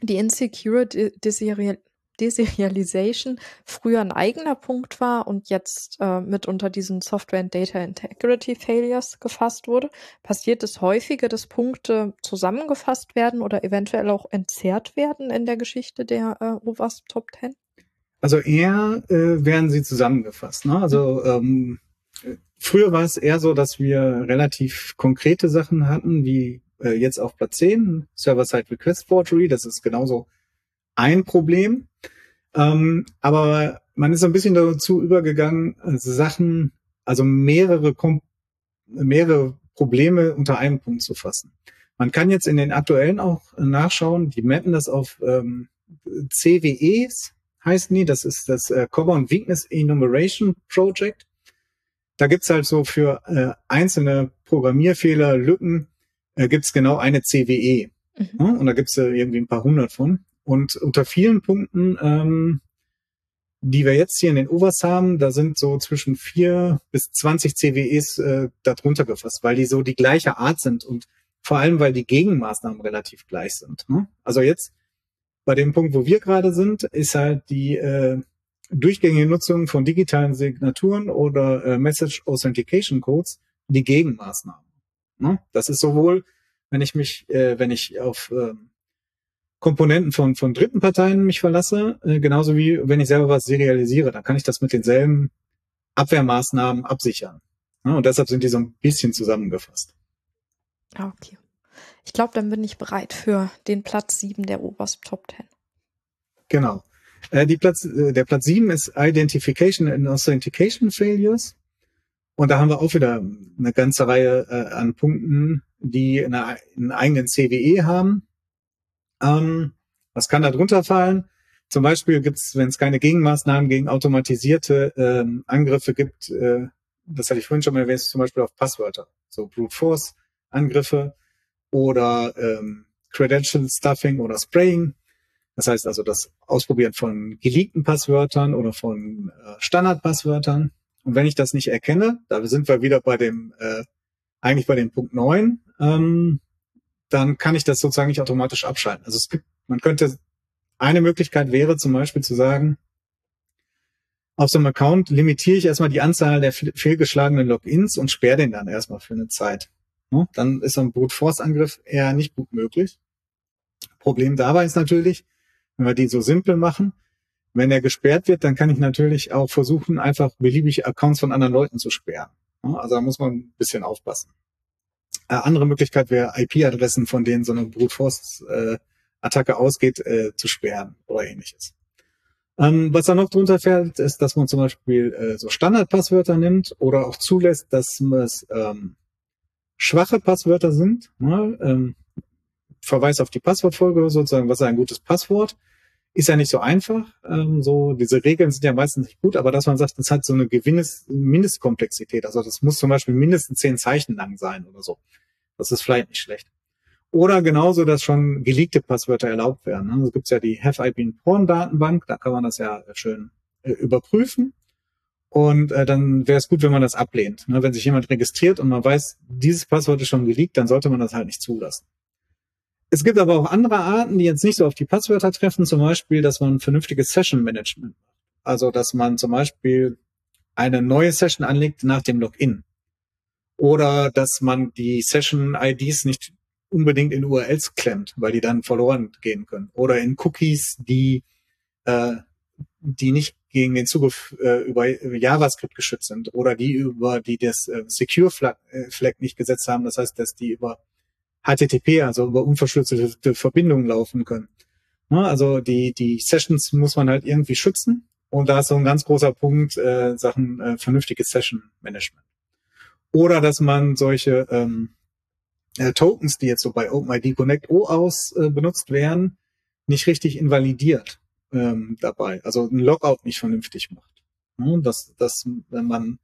die Insecure Deserial Deserialization früher ein eigener Punkt war und jetzt äh, mit unter diesen Software and Data Integrity Failures gefasst wurde. Passiert es häufiger, dass Punkte zusammengefasst werden oder eventuell auch entzerrt werden in der Geschichte der äh, OWASP Top 10? Also eher äh, werden sie zusammengefasst. Ne? Also ähm, Früher war es eher so, dass wir relativ konkrete Sachen hatten, wie äh, jetzt auf Platz 10, Server-Side Request Forgery. Das ist genauso ein Problem. Ähm, aber man ist ein bisschen dazu übergegangen, Sachen, also mehrere, Kom mehrere Probleme unter einem Punkt zu fassen. Man kann jetzt in den aktuellen auch nachschauen, die mappen das auf ähm, CWEs, heißen die, das ist das äh, Common Weakness Enumeration Project. Da gibt's halt so für äh, einzelne Programmierfehler, Lücken, äh, gibt's genau eine CWE. Mhm. Ja, und da gibt's äh, irgendwie ein paar hundert von. Und unter vielen Punkten, ähm, die wir jetzt hier in den OVAs haben, da sind so zwischen vier bis zwanzig CWEs äh, darunter gefasst, weil die so die gleiche Art sind und vor allem, weil die Gegenmaßnahmen relativ gleich sind. Ne? Also jetzt bei dem Punkt, wo wir gerade sind, ist halt die äh, durchgängige Nutzung von digitalen Signaturen oder äh, Message Authentication Codes die Gegenmaßnahme. Ne? Das ist sowohl, wenn ich mich, äh, wenn ich auf äh, Komponenten von, von dritten Parteien mich verlasse, äh, genauso wie wenn ich selber was serialisiere, dann kann ich das mit denselben Abwehrmaßnahmen absichern. Ne? Und deshalb sind die so ein bisschen zusammengefasst. Ah, okay. Ich glaube, dann bin ich bereit für den Platz 7 der OWASP Top 10. Genau. Äh, die Platz, äh, der Platz sieben ist Identification and Authentication Failures. Und da haben wir auch wieder eine ganze Reihe äh, an Punkten, die eine, einen eigenen CWE haben. Ähm, was kann da drunter fallen? Zum Beispiel gibt es, wenn es keine Gegenmaßnahmen gegen automatisierte ähm, Angriffe gibt, äh, das hatte ich vorhin schon mal erwähnt, zum Beispiel auf Passwörter, so Brute Force Angriffe oder ähm, Credential Stuffing oder Spraying. Das heißt also das Ausprobieren von geleakten Passwörtern oder von äh, Standardpasswörtern. Und wenn ich das nicht erkenne, da sind wir wieder bei dem, äh, eigentlich bei dem Punkt neun, ähm, dann kann ich das sozusagen nicht automatisch abschalten. Also es gibt, man könnte, eine Möglichkeit wäre zum Beispiel zu sagen, auf so einem Account limitiere ich erstmal die Anzahl der fehlgeschlagenen Logins und sperre den dann erstmal für eine Zeit. Ja, dann ist so ein Brute Force Angriff eher nicht gut möglich. Problem dabei ist natürlich, wenn wir die so simpel machen, wenn er gesperrt wird, dann kann ich natürlich auch versuchen, einfach beliebige Accounts von anderen Leuten zu sperren. Also da muss man ein bisschen aufpassen. Äh, andere Möglichkeit wäre, IP-Adressen, von denen so eine Brute Force-Attacke äh, ausgeht, äh, zu sperren oder ähnliches. Ähm, was da noch drunter fällt, ist, dass man zum Beispiel äh, so Standardpasswörter nimmt oder auch zulässt, dass es ähm, schwache Passwörter sind. Ne? Ähm, Verweis auf die Passwortfolge sozusagen, was ist ein gutes Passwort? Ist ja nicht so einfach. Ähm, so diese Regeln sind ja meistens nicht gut, aber dass man sagt, das hat so eine Gewinnes Mindestkomplexität. Also das muss zum Beispiel mindestens zehn Zeichen lang sein oder so. Das ist vielleicht nicht schlecht. Oder genauso, dass schon geleakte Passwörter erlaubt werden. Also gibt ja die Have I Been Porn Datenbank, da kann man das ja schön äh, überprüfen. Und äh, dann wäre es gut, wenn man das ablehnt. Ne? Wenn sich jemand registriert und man weiß, dieses Passwort ist schon geleakt, dann sollte man das halt nicht zulassen. Es gibt aber auch andere Arten, die jetzt nicht so auf die Passwörter treffen, zum Beispiel, dass man vernünftiges Session Management macht. Also, dass man zum Beispiel eine neue Session anlegt nach dem Login. Oder dass man die Session-IDs nicht unbedingt in URLs klemmt, weil die dann verloren gehen können. Oder in Cookies, die, äh, die nicht gegen den Zugriff äh, über JavaScript geschützt sind oder die über die das äh, Secure Flag, äh, Flag nicht gesetzt haben. Das heißt, dass die über HTTP, also über unverschlüsselte Verbindungen laufen können. Ja, also die, die Sessions muss man halt irgendwie schützen. Und da ist so ein ganz großer Punkt äh, Sachen äh, vernünftiges Session Management. Oder dass man solche ähm, äh, Tokens, die jetzt so bei OpenID Connect OAuth äh, benutzt werden, nicht richtig invalidiert ähm, dabei. Also ein Logout nicht vernünftig macht. Ja, dass, dass wenn man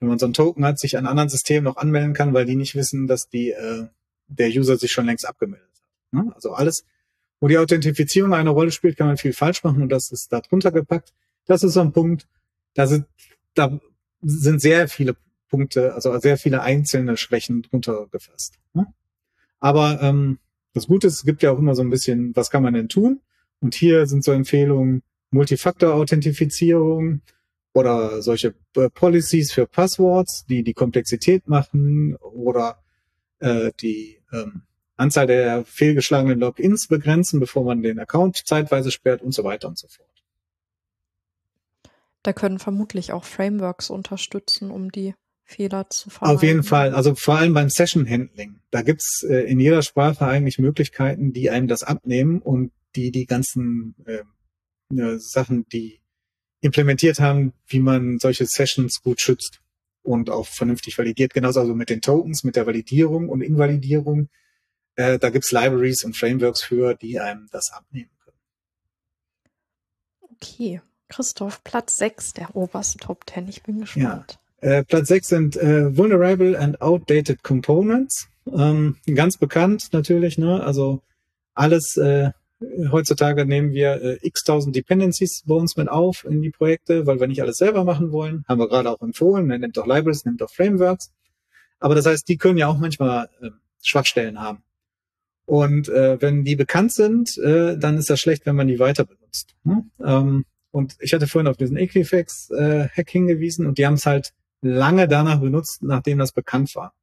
wenn man so ein Token hat, sich an anderen Systemen noch anmelden kann, weil die nicht wissen, dass die äh, der User sich schon längst abgemeldet hat. Ne? Also alles, wo die Authentifizierung eine Rolle spielt, kann man viel falsch machen und das ist da drunter gepackt. Das ist so ein Punkt, da sind, da sind sehr viele Punkte, also sehr viele einzelne Schwächen drunter gefasst. Ne? Aber ähm, das Gute ist, es gibt ja auch immer so ein bisschen, was kann man denn tun? Und hier sind so Empfehlungen, Multifaktor-Authentifizierung oder solche äh, Policies für Passworts, die die Komplexität machen oder äh, die ähm, Anzahl der fehlgeschlagenen Logins begrenzen, bevor man den Account zeitweise sperrt und so weiter und so fort. Da können vermutlich auch Frameworks unterstützen, um die Fehler zu vermeiden. Auf jeden Fall. Also vor allem beim Session Handling. Da gibt's äh, in jeder Sprache eigentlich Möglichkeiten, die einem das abnehmen und die die ganzen äh, äh, Sachen, die implementiert haben, wie man solche Sessions gut schützt und auch vernünftig validiert. Genauso also mit den Tokens, mit der Validierung und Invalidierung. Äh, da gibt's Libraries und Frameworks für, die einem das abnehmen können. Okay. Christoph, Platz 6 der obersten Top 10. Ich bin gespannt. Ja. Äh, Platz 6 sind äh, Vulnerable and Outdated Components. Ähm, ganz bekannt natürlich, ne? Also alles, äh, heutzutage nehmen wir äh, x-tausend Dependencies bei uns mit auf in die Projekte, weil wir nicht alles selber machen wollen. Haben wir gerade auch empfohlen. Ne? Nimmt auch Libraries, nimmt auch Frameworks. Aber das heißt, die können ja auch manchmal äh, Schwachstellen haben. Und äh, wenn die bekannt sind, äh, dann ist das schlecht, wenn man die weiter benutzt. Ne? Ähm, und ich hatte vorhin auf diesen Equifax-Hack äh, hingewiesen und die haben es halt lange danach benutzt, nachdem das bekannt war.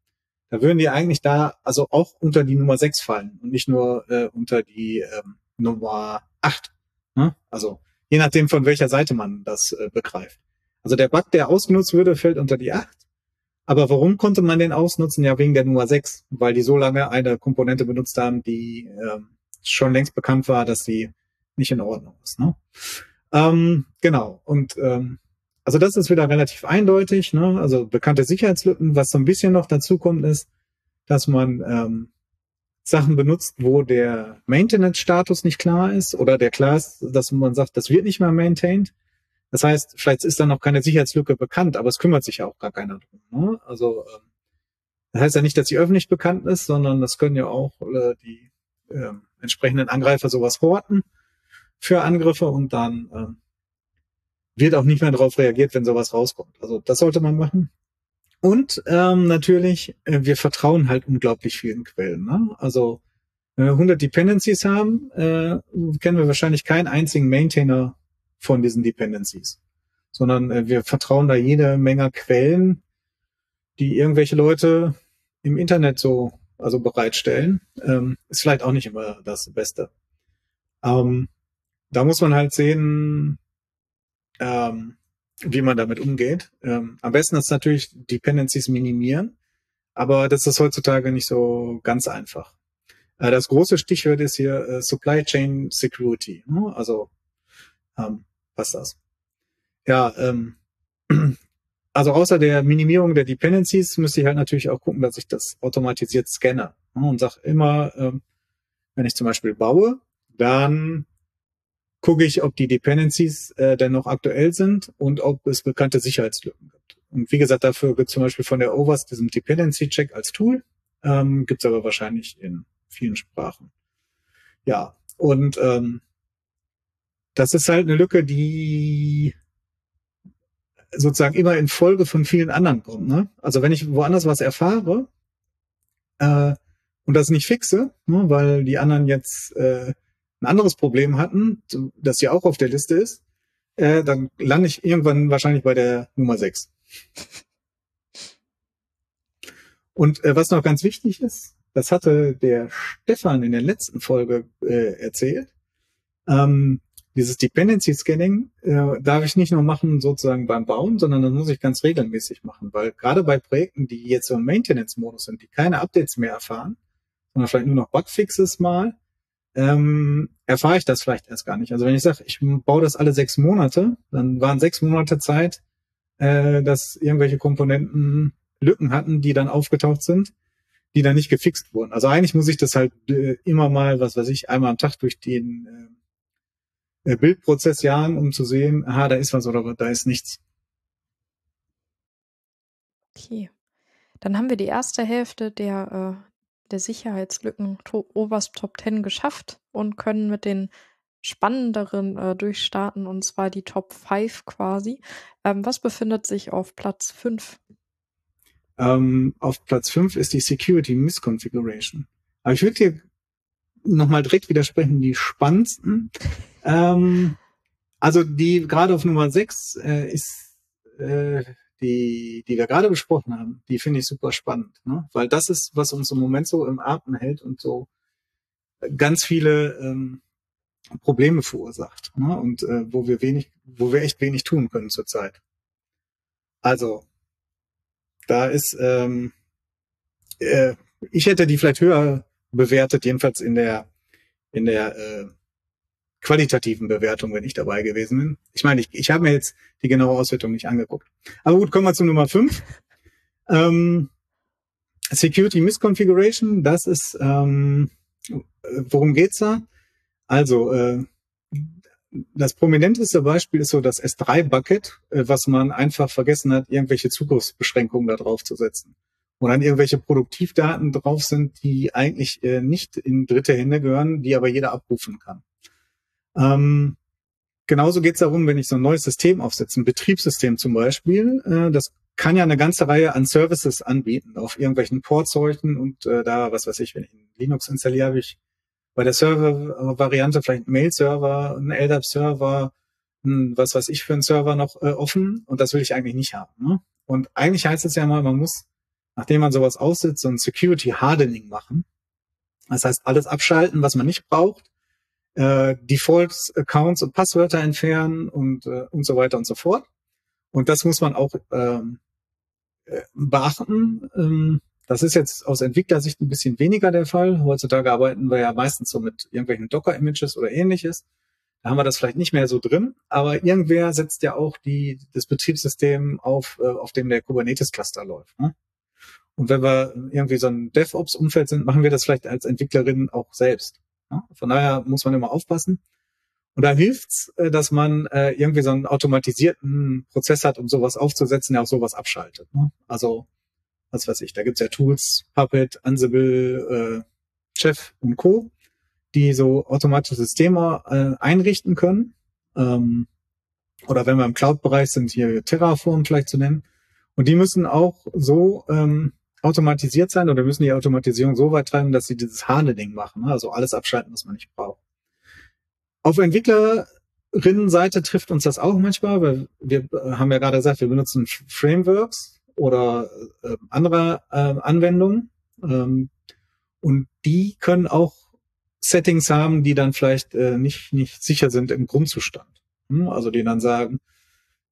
Da würden die eigentlich da also auch unter die Nummer 6 fallen und nicht nur äh, unter die ähm, Nummer 8. Ne? Also je nachdem, von welcher Seite man das äh, begreift. Also der Bug, der ausgenutzt würde, fällt unter die 8. Aber warum konnte man den ausnutzen? Ja, wegen der Nummer 6, weil die so lange eine Komponente benutzt haben, die ähm, schon längst bekannt war, dass sie nicht in Ordnung ist. Ne? Ähm, genau. Und ähm, also das ist wieder relativ eindeutig, ne? also bekannte Sicherheitslücken. Was so ein bisschen noch dazu kommt, ist, dass man ähm, Sachen benutzt, wo der Maintenance-Status nicht klar ist oder der klar ist, dass man sagt, das wird nicht mehr maintained. Das heißt, vielleicht ist da noch keine Sicherheitslücke bekannt, aber es kümmert sich ja auch gar keiner drum. Ne? Also ähm, das heißt ja nicht, dass sie öffentlich bekannt ist, sondern das können ja auch äh, die äh, entsprechenden Angreifer sowas horten für Angriffe und dann ähm, wird auch nicht mehr darauf reagiert, wenn sowas rauskommt. Also das sollte man machen. Und ähm, natürlich, äh, wir vertrauen halt unglaublich vielen Quellen. Ne? Also wenn wir 100 Dependencies haben, äh, kennen wir wahrscheinlich keinen einzigen Maintainer von diesen Dependencies, sondern äh, wir vertrauen da jede Menge Quellen, die irgendwelche Leute im Internet so also bereitstellen. Ähm, ist vielleicht auch nicht immer das Beste. Ähm, da muss man halt sehen, ähm, wie man damit umgeht. Ähm, am besten ist natürlich Dependencies minimieren, aber das ist heutzutage nicht so ganz einfach. Äh, das große Stichwort ist hier äh, Supply Chain Security. Ne? Also ähm, was das? Ja, ähm, also außer der Minimierung der Dependencies müsste ich halt natürlich auch gucken, dass ich das automatisiert scanne ne? und sage immer, ähm, wenn ich zum Beispiel baue, dann gucke ich, ob die Dependencies äh, denn noch aktuell sind und ob es bekannte Sicherheitslücken gibt. Und wie gesagt, dafür gibt zum Beispiel von der OWASP diesen Dependency Check als Tool, ähm, gibt es aber wahrscheinlich in vielen Sprachen. Ja, und ähm, das ist halt eine Lücke, die sozusagen immer in Folge von vielen anderen kommt. Ne? Also wenn ich woanders was erfahre äh, und das nicht fixe, ne, weil die anderen jetzt äh, ein anderes Problem hatten, das ja auch auf der Liste ist, äh, dann lande ich irgendwann wahrscheinlich bei der Nummer 6. Und äh, was noch ganz wichtig ist, das hatte der Stefan in der letzten Folge äh, erzählt. Ähm, dieses Dependency Scanning äh, darf ich nicht nur machen sozusagen beim Bauen, sondern das muss ich ganz regelmäßig machen, weil gerade bei Projekten, die jetzt im Maintenance-Modus sind, die keine Updates mehr erfahren, sondern vielleicht nur noch Bugfixes mal, ähm, erfahre ich das vielleicht erst gar nicht. Also wenn ich sage, ich baue das alle sechs Monate, dann waren sechs Monate Zeit, äh, dass irgendwelche Komponenten Lücken hatten, die dann aufgetaucht sind, die dann nicht gefixt wurden. Also eigentlich muss ich das halt äh, immer mal, was weiß ich, einmal am Tag durch den äh, Bildprozess jagen, um zu sehen, aha, da ist was oder da ist nichts. Okay. Dann haben wir die erste Hälfte der, äh, der Sicherheitslücken OWASP Top 10 geschafft und können mit den spannenderen äh, durchstarten, und zwar die Top 5 quasi. Ähm, was befindet sich auf Platz 5? Ähm, auf Platz 5 ist die Security Misconfiguration. Aber ich würde hier nochmal direkt widersprechen, die spannendsten. Ähm, also die gerade auf Nummer 6 äh, ist äh, die, die wir gerade besprochen haben, die finde ich super spannend, ne? weil das ist, was uns im Moment so im Atem hält und so ganz viele ähm, Probleme verursacht ne? und äh, wo wir wenig, wo wir echt wenig tun können zurzeit. Also da ist, ähm, äh, ich hätte die vielleicht höher bewertet, jedenfalls in der in der äh, qualitativen Bewertung, wenn ich dabei gewesen bin. Ich meine, ich, ich habe mir jetzt die genaue Auswertung nicht angeguckt. Aber gut, kommen wir zu Nummer 5. Ähm, Security Misconfiguration, das ist, ähm, worum geht's da? Also, äh, das prominenteste Beispiel ist so das S3-Bucket, äh, was man einfach vergessen hat, irgendwelche Zugriffsbeschränkungen da drauf zu setzen. Wo dann irgendwelche Produktivdaten drauf sind, die eigentlich äh, nicht in dritte Hände gehören, die aber jeder abrufen kann. Ähm, genauso geht es darum, wenn ich so ein neues System aufsetze, ein Betriebssystem zum Beispiel, äh, das kann ja eine ganze Reihe an Services anbieten auf irgendwelchen Portseuchen und äh, da, was weiß ich, wenn ich Linux installiere, habe ich bei der Server-Variante vielleicht einen Mail-Server, einen LDAP-Server, was weiß ich für einen Server noch äh, offen und das will ich eigentlich nicht haben. Ne? Und eigentlich heißt es ja mal, man muss, nachdem man sowas aussetzt, so ein Security Hardening machen. Das heißt, alles abschalten, was man nicht braucht äh, Default-Accounts und Passwörter entfernen und, äh, und so weiter und so fort. Und das muss man auch ähm, äh, beachten. Ähm, das ist jetzt aus Entwicklersicht ein bisschen weniger der Fall. Heutzutage arbeiten wir ja meistens so mit irgendwelchen Docker-Images oder ähnliches. Da haben wir das vielleicht nicht mehr so drin, aber irgendwer setzt ja auch die, das Betriebssystem auf, äh, auf dem der Kubernetes-Cluster läuft. Ne? Und wenn wir irgendwie so ein DevOps-Umfeld sind, machen wir das vielleicht als Entwicklerin auch selbst. Ja? Von daher muss man immer aufpassen. Und da hilft's, äh, dass man äh, irgendwie so einen automatisierten Prozess hat, um sowas aufzusetzen, der auch sowas abschaltet. Ne? Also, was weiß ich, da gibt's ja Tools, Puppet, Ansible, äh, Chef und Co., die so automatische Systeme äh, einrichten können. Ähm, oder wenn wir im Cloud-Bereich sind, hier Terraform vielleicht zu nennen. Und die müssen auch so ähm, automatisiert sein oder müssen die Automatisierung so weit treiben, dass sie dieses Handling machen, ne? also alles abschalten, was man nicht braucht. Auf Entwicklerinnenseite trifft uns das auch manchmal, weil wir haben ja gerade gesagt, wir benutzen Frameworks oder äh, andere äh, Anwendungen ähm, und die können auch Settings haben, die dann vielleicht äh, nicht, nicht sicher sind im Grundzustand. Hm? Also die dann sagen,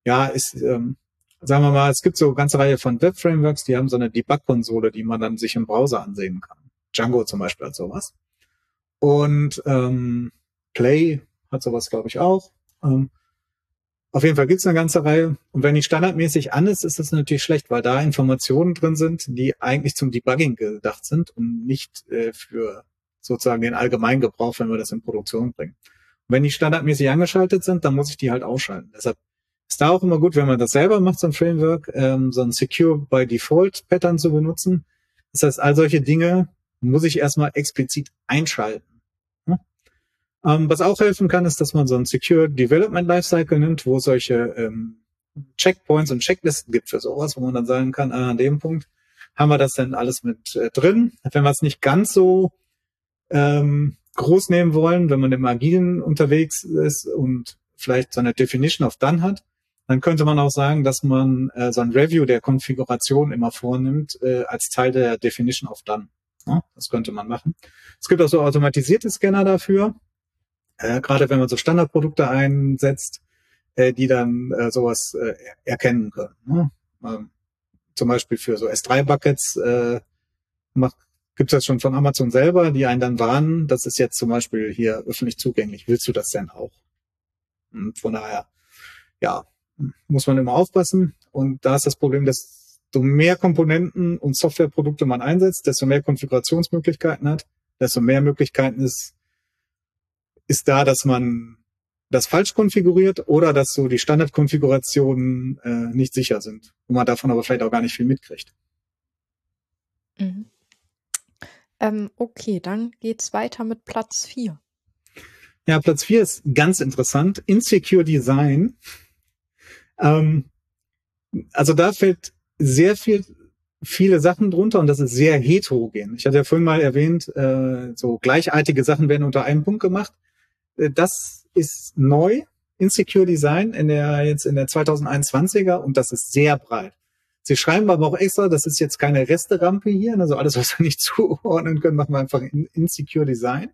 ja, ist, ähm, sagen wir mal, es gibt so eine ganze Reihe von Web-Frameworks, die haben so eine Debug-Konsole, die man dann sich im Browser ansehen kann. Django zum Beispiel hat sowas. Und ähm, Play hat sowas, glaube ich, auch. Ähm, auf jeden Fall gibt's eine ganze Reihe. Und wenn die standardmäßig an ist, ist das natürlich schlecht, weil da Informationen drin sind, die eigentlich zum Debugging gedacht sind und nicht äh, für sozusagen den Allgemeingebrauch, wenn wir das in Produktion bringen. Und wenn die standardmäßig angeschaltet sind, dann muss ich die halt ausschalten. Deshalb ist da auch immer gut, wenn man das selber macht, so ein Framework, ähm, so ein Secure by Default Pattern zu benutzen. Das heißt, all solche Dinge muss ich erstmal explizit einschalten. Ja? Ähm, was auch helfen kann, ist, dass man so ein Secure Development Lifecycle nimmt, wo solche ähm, Checkpoints und Checklisten gibt für sowas, wo man dann sagen kann, ah, an dem Punkt haben wir das denn alles mit äh, drin. Wenn wir es nicht ganz so ähm, groß nehmen wollen, wenn man im Agilen unterwegs ist und vielleicht so eine Definition of Done hat, dann könnte man auch sagen, dass man äh, so ein Review der Konfiguration immer vornimmt äh, als Teil der Definition of Done. Ja, das könnte man machen. Es gibt auch so automatisierte Scanner dafür, äh, gerade wenn man so Standardprodukte einsetzt, äh, die dann äh, sowas äh, erkennen können. Ne? Ähm, zum Beispiel für so S3-Buckets äh, gibt es das schon von Amazon selber, die einen dann warnen, das ist jetzt zum Beispiel hier öffentlich zugänglich. Willst du das denn auch? Und von daher, ja, muss man immer aufpassen. Und da ist das Problem, dass so mehr Komponenten und Softwareprodukte man einsetzt, desto mehr Konfigurationsmöglichkeiten hat, desto mehr Möglichkeiten ist, ist da, dass man das falsch konfiguriert oder dass so die Standardkonfigurationen äh, nicht sicher sind und man davon aber vielleicht auch gar nicht viel mitkriegt. Mhm. Ähm, okay, dann geht's weiter mit Platz vier. Ja, Platz vier ist ganz interessant. Insecure Design ähm, also da fällt sehr viel, viele Sachen drunter und das ist sehr heterogen. Ich hatte ja vorhin mal erwähnt, äh, so gleichartige Sachen werden unter einem Punkt gemacht. Äh, das ist neu, Insecure Design in der, jetzt in der 2021er und das ist sehr breit. Sie schreiben aber auch extra, das ist jetzt keine Resterampe hier, also alles, was wir nicht zuordnen können, machen wir einfach in Insecure Design.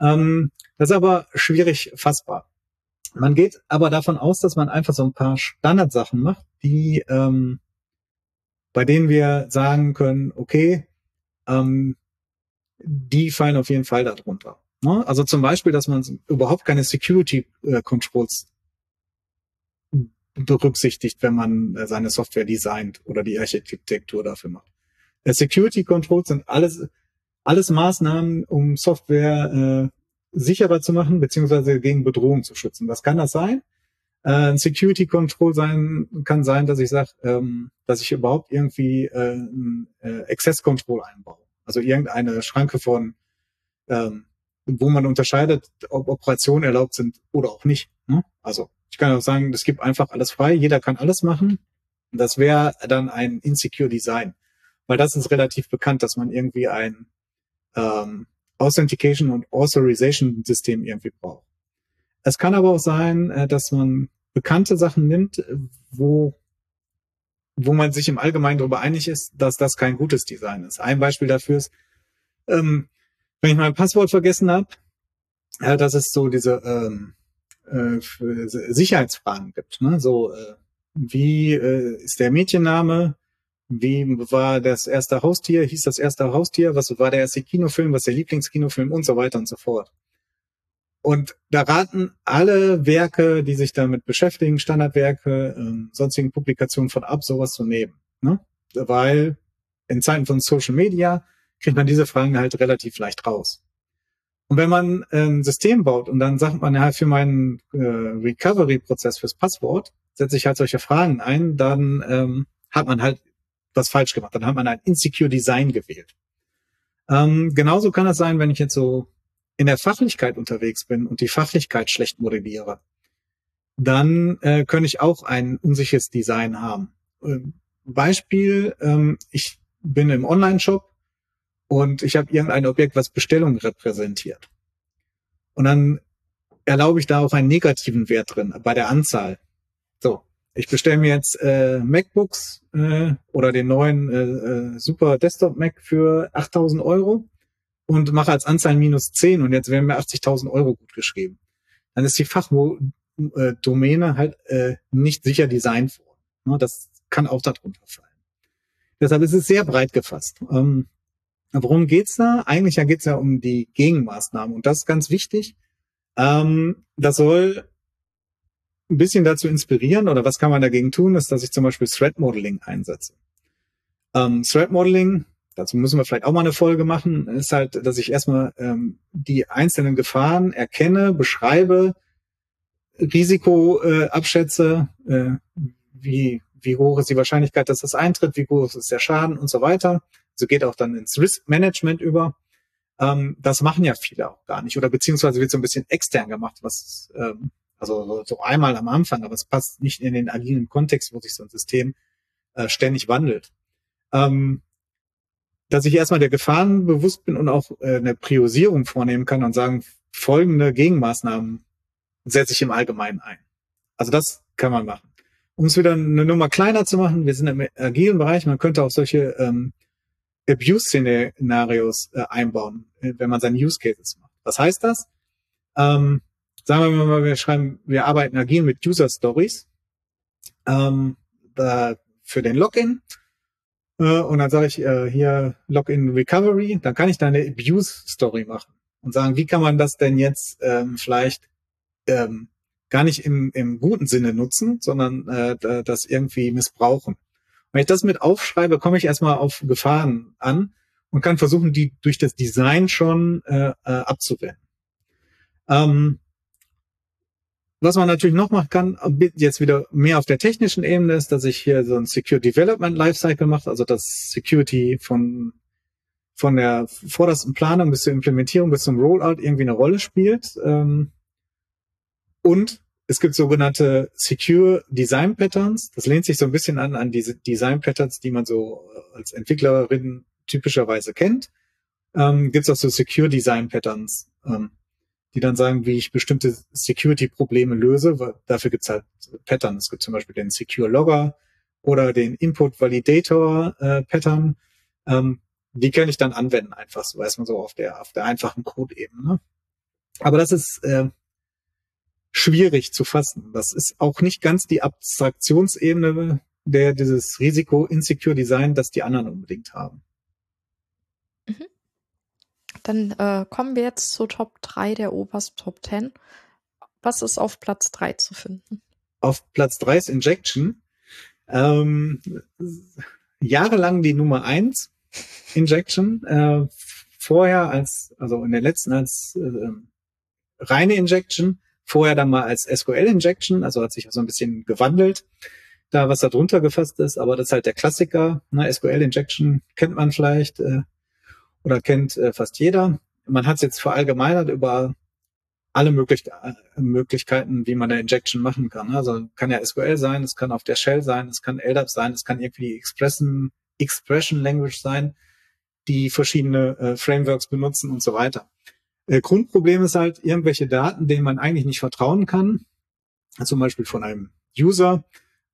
Ähm, das ist aber schwierig fassbar. Man geht aber davon aus, dass man einfach so ein paar Standardsachen macht, die ähm, bei denen wir sagen können, okay, ähm, die fallen auf jeden Fall darunter. Ne? Also zum Beispiel, dass man überhaupt keine Security äh, Controls berücksichtigt, wenn man äh, seine Software designt oder die Architektur dafür macht. Äh, Security Controls sind alles alles Maßnahmen, um Software äh, sicherer zu machen, beziehungsweise gegen Bedrohung zu schützen. Was kann das sein? Äh, Security Control sein kann sein, dass ich sage, ähm, dass ich überhaupt irgendwie äh, äh, Access Control einbaue. Also irgendeine Schranke von, ähm, wo man unterscheidet, ob Operationen erlaubt sind oder auch nicht. Ne? Also ich kann auch sagen, es gibt einfach alles frei, jeder kann alles machen. Das wäre dann ein Insecure Design. Weil das ist relativ bekannt, dass man irgendwie ein ähm, Authentication und Authorization System irgendwie braucht. Es kann aber auch sein, äh, dass man bekannte Sachen nimmt, wo, wo man sich im Allgemeinen darüber einig ist, dass das kein gutes Design ist. Ein Beispiel dafür ist, ähm, wenn ich mein Passwort vergessen habe, äh, dass es so diese ähm, äh, Sicherheitsfragen gibt. Ne? So, äh, wie äh, ist der Mädchenname? Wie war das erste Haustier? Hieß das erste Haustier? Was war der erste Kinofilm? Was der Lieblingskinofilm? Und so weiter und so fort. Und da raten alle Werke, die sich damit beschäftigen, Standardwerke, äh, sonstigen Publikationen von ab, sowas zu nehmen. Ne? Weil in Zeiten von Social Media kriegt man diese Fragen halt relativ leicht raus. Und wenn man ein System baut und dann sagt man ja für meinen äh, Recovery-Prozess fürs Passwort, setze ich halt solche Fragen ein, dann ähm, hat man halt was falsch gemacht. Dann hat man ein Insecure Design gewählt. Ähm, genauso kann es sein, wenn ich jetzt so in der Fachlichkeit unterwegs bin und die Fachlichkeit schlecht modelliere. Dann äh, könnte ich auch ein unsicheres Design haben. Ähm, Beispiel, ähm, ich bin im Online-Shop und ich habe irgendein Objekt, was Bestellung repräsentiert. Und dann erlaube ich da auch einen negativen Wert drin bei der Anzahl. So, ich bestelle mir jetzt äh, MacBooks äh, oder den neuen äh, äh, Super Desktop Mac für 8000 Euro und mache als Anzahl minus 10 und jetzt werden mir 80.000 Euro gut geschrieben. Dann ist die Fachmo äh, halt äh, nicht sicher designt wurden. Ne, das kann auch darunter fallen. Deshalb ist es sehr breit gefasst. Ähm, worum geht's da? Eigentlich ja geht's ja um die Gegenmaßnahmen und das ist ganz wichtig. Ähm, das soll ein bisschen dazu inspirieren oder was kann man dagegen tun, ist, dass ich zum Beispiel Threat Modeling einsetze. Ähm, Threat Modeling, dazu müssen wir vielleicht auch mal eine Folge machen, ist halt, dass ich erstmal ähm, die einzelnen Gefahren erkenne, beschreibe, Risiko äh, abschätze, äh, wie, wie hoch ist die Wahrscheinlichkeit, dass das eintritt, wie groß ist der Schaden und so weiter. Also geht auch dann ins Risk Management über. Ähm, das machen ja viele auch gar nicht oder beziehungsweise wird so ein bisschen extern gemacht, was ähm, also so einmal am Anfang, aber es passt nicht in den agilen Kontext, wo sich so ein System äh, ständig wandelt. Ähm, dass ich erstmal der Gefahren bewusst bin und auch äh, eine Priorisierung vornehmen kann und sagen, folgende Gegenmaßnahmen setze ich im Allgemeinen ein. Also das kann man machen. Um es wieder eine Nummer kleiner zu machen, wir sind im agilen Bereich, man könnte auch solche ähm, Abuse-Szenarios äh, einbauen, äh, wenn man seine Use Cases macht. Was heißt das? Ähm, sagen wir mal, wir schreiben, wir arbeiten agil mit User Stories ähm, da für den Login. Äh, und dann sage ich äh, hier Login Recovery, dann kann ich da eine Abuse Story machen und sagen, wie kann man das denn jetzt ähm, vielleicht ähm, gar nicht im, im guten Sinne nutzen, sondern äh, das irgendwie missbrauchen. Wenn ich das mit aufschreibe, komme ich erstmal auf Gefahren an und kann versuchen, die durch das Design schon äh, äh, abzuwenden. Ähm, was man natürlich noch machen kann, jetzt wieder mehr auf der technischen Ebene ist, dass ich hier so ein Secure Development Lifecycle mache, also das Security von, von der vordersten Planung bis zur Implementierung bis zum Rollout irgendwie eine Rolle spielt. Ähm, und es gibt sogenannte Secure Design Patterns. Das lehnt sich so ein bisschen an an diese Design Patterns, die man so als Entwicklerin typischerweise kennt. Ähm, gibt es auch so Secure Design Patterns. Ähm, die dann sagen, wie ich bestimmte Security-Probleme löse. Dafür gibt's halt Pattern. Es gibt zum Beispiel den Secure Logger oder den Input Validator äh, Pattern. Ähm, die kann ich dann anwenden, einfach so man so auf der auf der einfachen Code-Ebene. Aber das ist äh, schwierig zu fassen. Das ist auch nicht ganz die Abstraktionsebene der dieses Risiko Insecure Design, das die anderen unbedingt haben. Dann äh, kommen wir jetzt zur Top 3 der OWASP Top 10. Was ist auf Platz 3 zu finden? Auf Platz 3 ist Injection. Ähm, jahrelang die Nummer 1 Injection. Äh, vorher als, also in der letzten als äh, reine Injection, vorher dann mal als SQL Injection, also hat sich so ein bisschen gewandelt, da was da drunter gefasst ist, aber das ist halt der Klassiker. Ne? SQL Injection kennt man vielleicht, äh, oder kennt äh, fast jeder. Man hat es jetzt verallgemeinert über alle möglich äh, Möglichkeiten, wie man eine Injection machen kann. Also kann ja SQL sein, es kann auf der Shell sein, es kann LDAP sein, es kann irgendwie Expression, Expression Language sein, die verschiedene äh, Frameworks benutzen und so weiter. Äh, Grundproblem ist halt irgendwelche Daten, denen man eigentlich nicht vertrauen kann, zum Beispiel von einem User,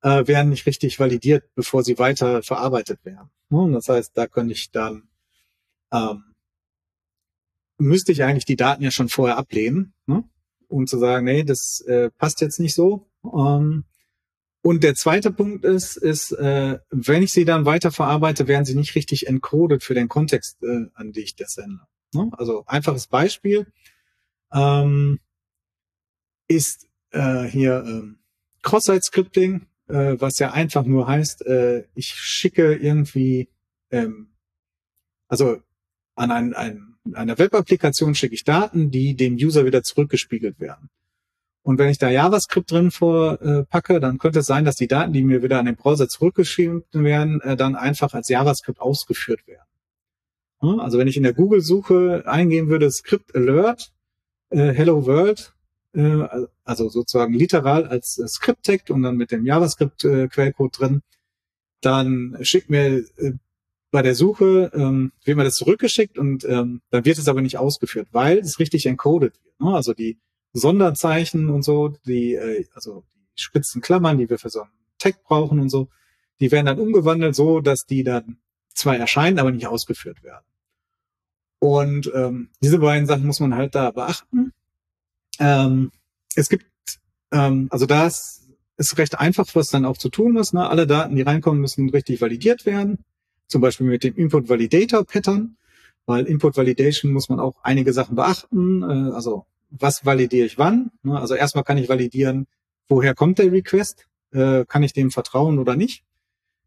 äh, werden nicht richtig validiert, bevor sie weiter verarbeitet werden. Und das heißt, da könnte ich dann ähm, müsste ich eigentlich die Daten ja schon vorher ablehnen, ne? um zu sagen, nee, das äh, passt jetzt nicht so. Ähm, und der zweite Punkt ist, ist, äh, wenn ich sie dann weiterverarbeite, werden sie nicht richtig encoded für den Kontext, äh, an die ich das sende. Ne? Also einfaches Beispiel ähm, ist äh, hier ähm, Cross-Site-Scripting, äh, was ja einfach nur heißt, äh, ich schicke irgendwie, ähm, also an ein, ein, einer Web-Applikation schicke ich Daten, die dem User wieder zurückgespiegelt werden. Und wenn ich da JavaScript drin vorpacke, äh, dann könnte es sein, dass die Daten, die mir wieder an den Browser zurückgeschrieben werden, äh, dann einfach als JavaScript ausgeführt werden. Ja, also wenn ich in der Google-Suche eingeben würde, Script Alert, äh, Hello World, äh, also sozusagen literal als äh, Script-Tag und dann mit dem JavaScript-Quellcode drin, dann schickt mir äh, bei der Suche ähm, wird mir das zurückgeschickt und ähm, dann wird es aber nicht ausgeführt, weil es richtig encoded wird. Ne? Also die Sonderzeichen und so, die, äh, also die spitzen Klammern, die wir für so einen Tag brauchen und so, die werden dann umgewandelt so, dass die dann zwar erscheinen, aber nicht ausgeführt werden. Und ähm, diese beiden Sachen muss man halt da beachten. Ähm, es gibt ähm, also das ist recht einfach, was dann auch zu tun ist. Ne? Alle Daten, die reinkommen, müssen richtig validiert werden. Zum Beispiel mit dem Input Validator Pattern, weil Input Validation muss man auch einige Sachen beachten. Äh, also was validiere ich wann? Ne? Also erstmal kann ich validieren, woher kommt der Request? Äh, kann ich dem vertrauen oder nicht?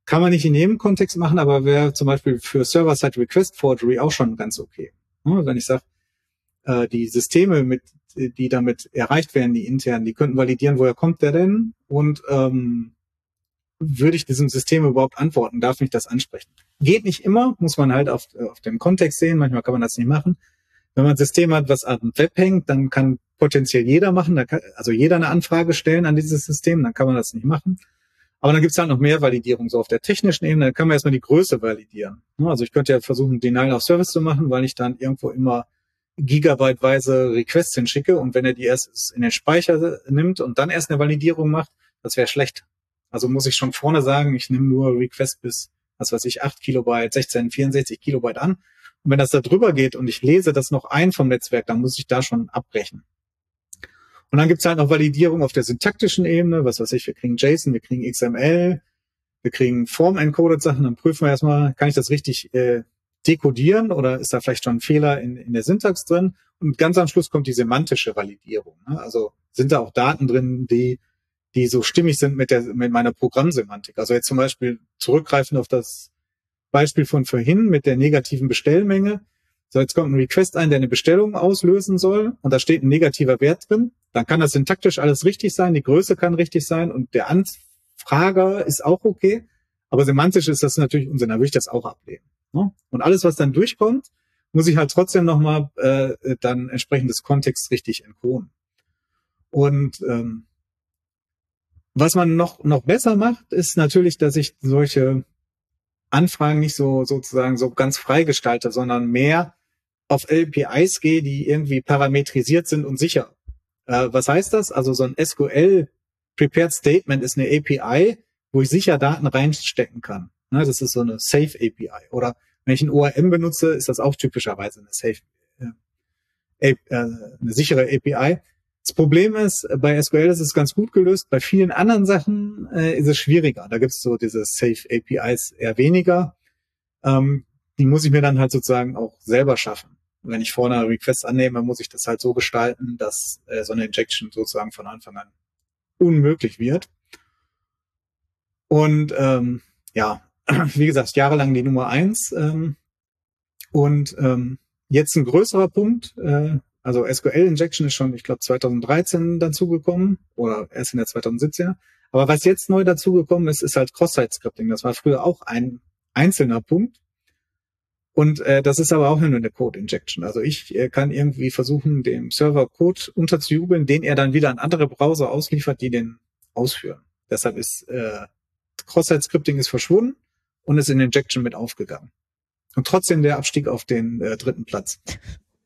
Kann man nicht in jedem Kontext machen, aber wäre zum Beispiel für Server-Side Request Forgery auch schon ganz okay. Ne? Wenn ich sage, äh, die Systeme, mit, die damit erreicht werden, die internen, die könnten validieren, woher kommt der denn? Und ähm, würde ich diesem System überhaupt antworten? Darf mich das ansprechen? Geht nicht immer, muss man halt auf, auf dem Kontext sehen. Manchmal kann man das nicht machen. Wenn man ein System hat, was am Web hängt, dann kann potenziell jeder machen, kann, also jeder eine Anfrage stellen an dieses System, dann kann man das nicht machen. Aber dann gibt es halt noch mehr Validierung. So auf der technischen Ebene dann kann man erstmal die Größe validieren. Also ich könnte ja versuchen, Denial of Service zu machen, weil ich dann irgendwo immer gigabyteweise Requests hinschicke und wenn er die erst in den Speicher nimmt und dann erst eine Validierung macht, das wäre schlecht. Also muss ich schon vorne sagen, ich nehme nur Requests bis, was weiß ich, 8 Kilobyte, 16, 64 Kilobyte an und wenn das da drüber geht und ich lese das noch ein vom Netzwerk, dann muss ich da schon abbrechen. Und dann gibt's halt noch Validierung auf der syntaktischen Ebene, was weiß ich, wir kriegen JSON, wir kriegen XML, wir kriegen Form-encoded Sachen, dann prüfen wir erstmal, kann ich das richtig äh, dekodieren oder ist da vielleicht schon ein Fehler in, in der Syntax drin? Und ganz am Schluss kommt die semantische Validierung. Ne? Also sind da auch Daten drin, die, die so stimmig sind mit, der, mit meiner Programmsemantik. Also jetzt zum Beispiel zurückgreifen auf das Beispiel von vorhin mit der negativen Bestellmenge. So, jetzt kommt ein Request ein, der eine Bestellung auslösen soll und da steht ein negativer Wert drin. Dann kann das syntaktisch alles richtig sein, die Größe kann richtig sein und der Anfrager ist auch okay. Aber semantisch ist das natürlich Unsinn, dann würde ich das auch ablehnen. Ne? Und alles, was dann durchkommt, muss ich halt trotzdem nochmal äh, dann entsprechend des Kontexts richtig entkoden. Und ähm, was man noch, noch besser macht, ist natürlich, dass ich solche Anfragen nicht so sozusagen so ganz frei gestalte, sondern mehr auf APIs gehe, die irgendwie parametrisiert sind und sicher. Äh, was heißt das? Also so ein SQL Prepared Statement ist eine API, wo ich sicher Daten reinstecken kann. Ne, das ist so eine Safe API. Oder wenn ich ein ORM benutze, ist das auch typischerweise eine Safe, äh, äh, eine sichere API. Das Problem ist, bei SQL ist es ganz gut gelöst. Bei vielen anderen Sachen äh, ist es schwieriger. Da gibt es so diese Safe APIs eher weniger. Ähm, die muss ich mir dann halt sozusagen auch selber schaffen. wenn ich vorne eine Request annehme, muss ich das halt so gestalten, dass äh, so eine Injection sozusagen von Anfang an unmöglich wird. Und ähm, ja, wie gesagt, jahrelang die Nummer eins. Ähm, und ähm, jetzt ein größerer Punkt, äh, also SQL Injection ist schon, ich glaube, 2013 dazugekommen oder erst in der 2017er. Aber was jetzt neu dazugekommen ist, ist halt Cross-Site-Scripting. Das war früher auch ein einzelner Punkt. Und äh, das ist aber auch nur eine Code Injection. Also ich äh, kann irgendwie versuchen, dem Server Code unterzujubeln, den er dann wieder an andere Browser ausliefert, die den ausführen. Deshalb ist äh, Cross-Site-Scripting ist verschwunden und ist in Injection mit aufgegangen. Und trotzdem der Abstieg auf den äh, dritten Platz.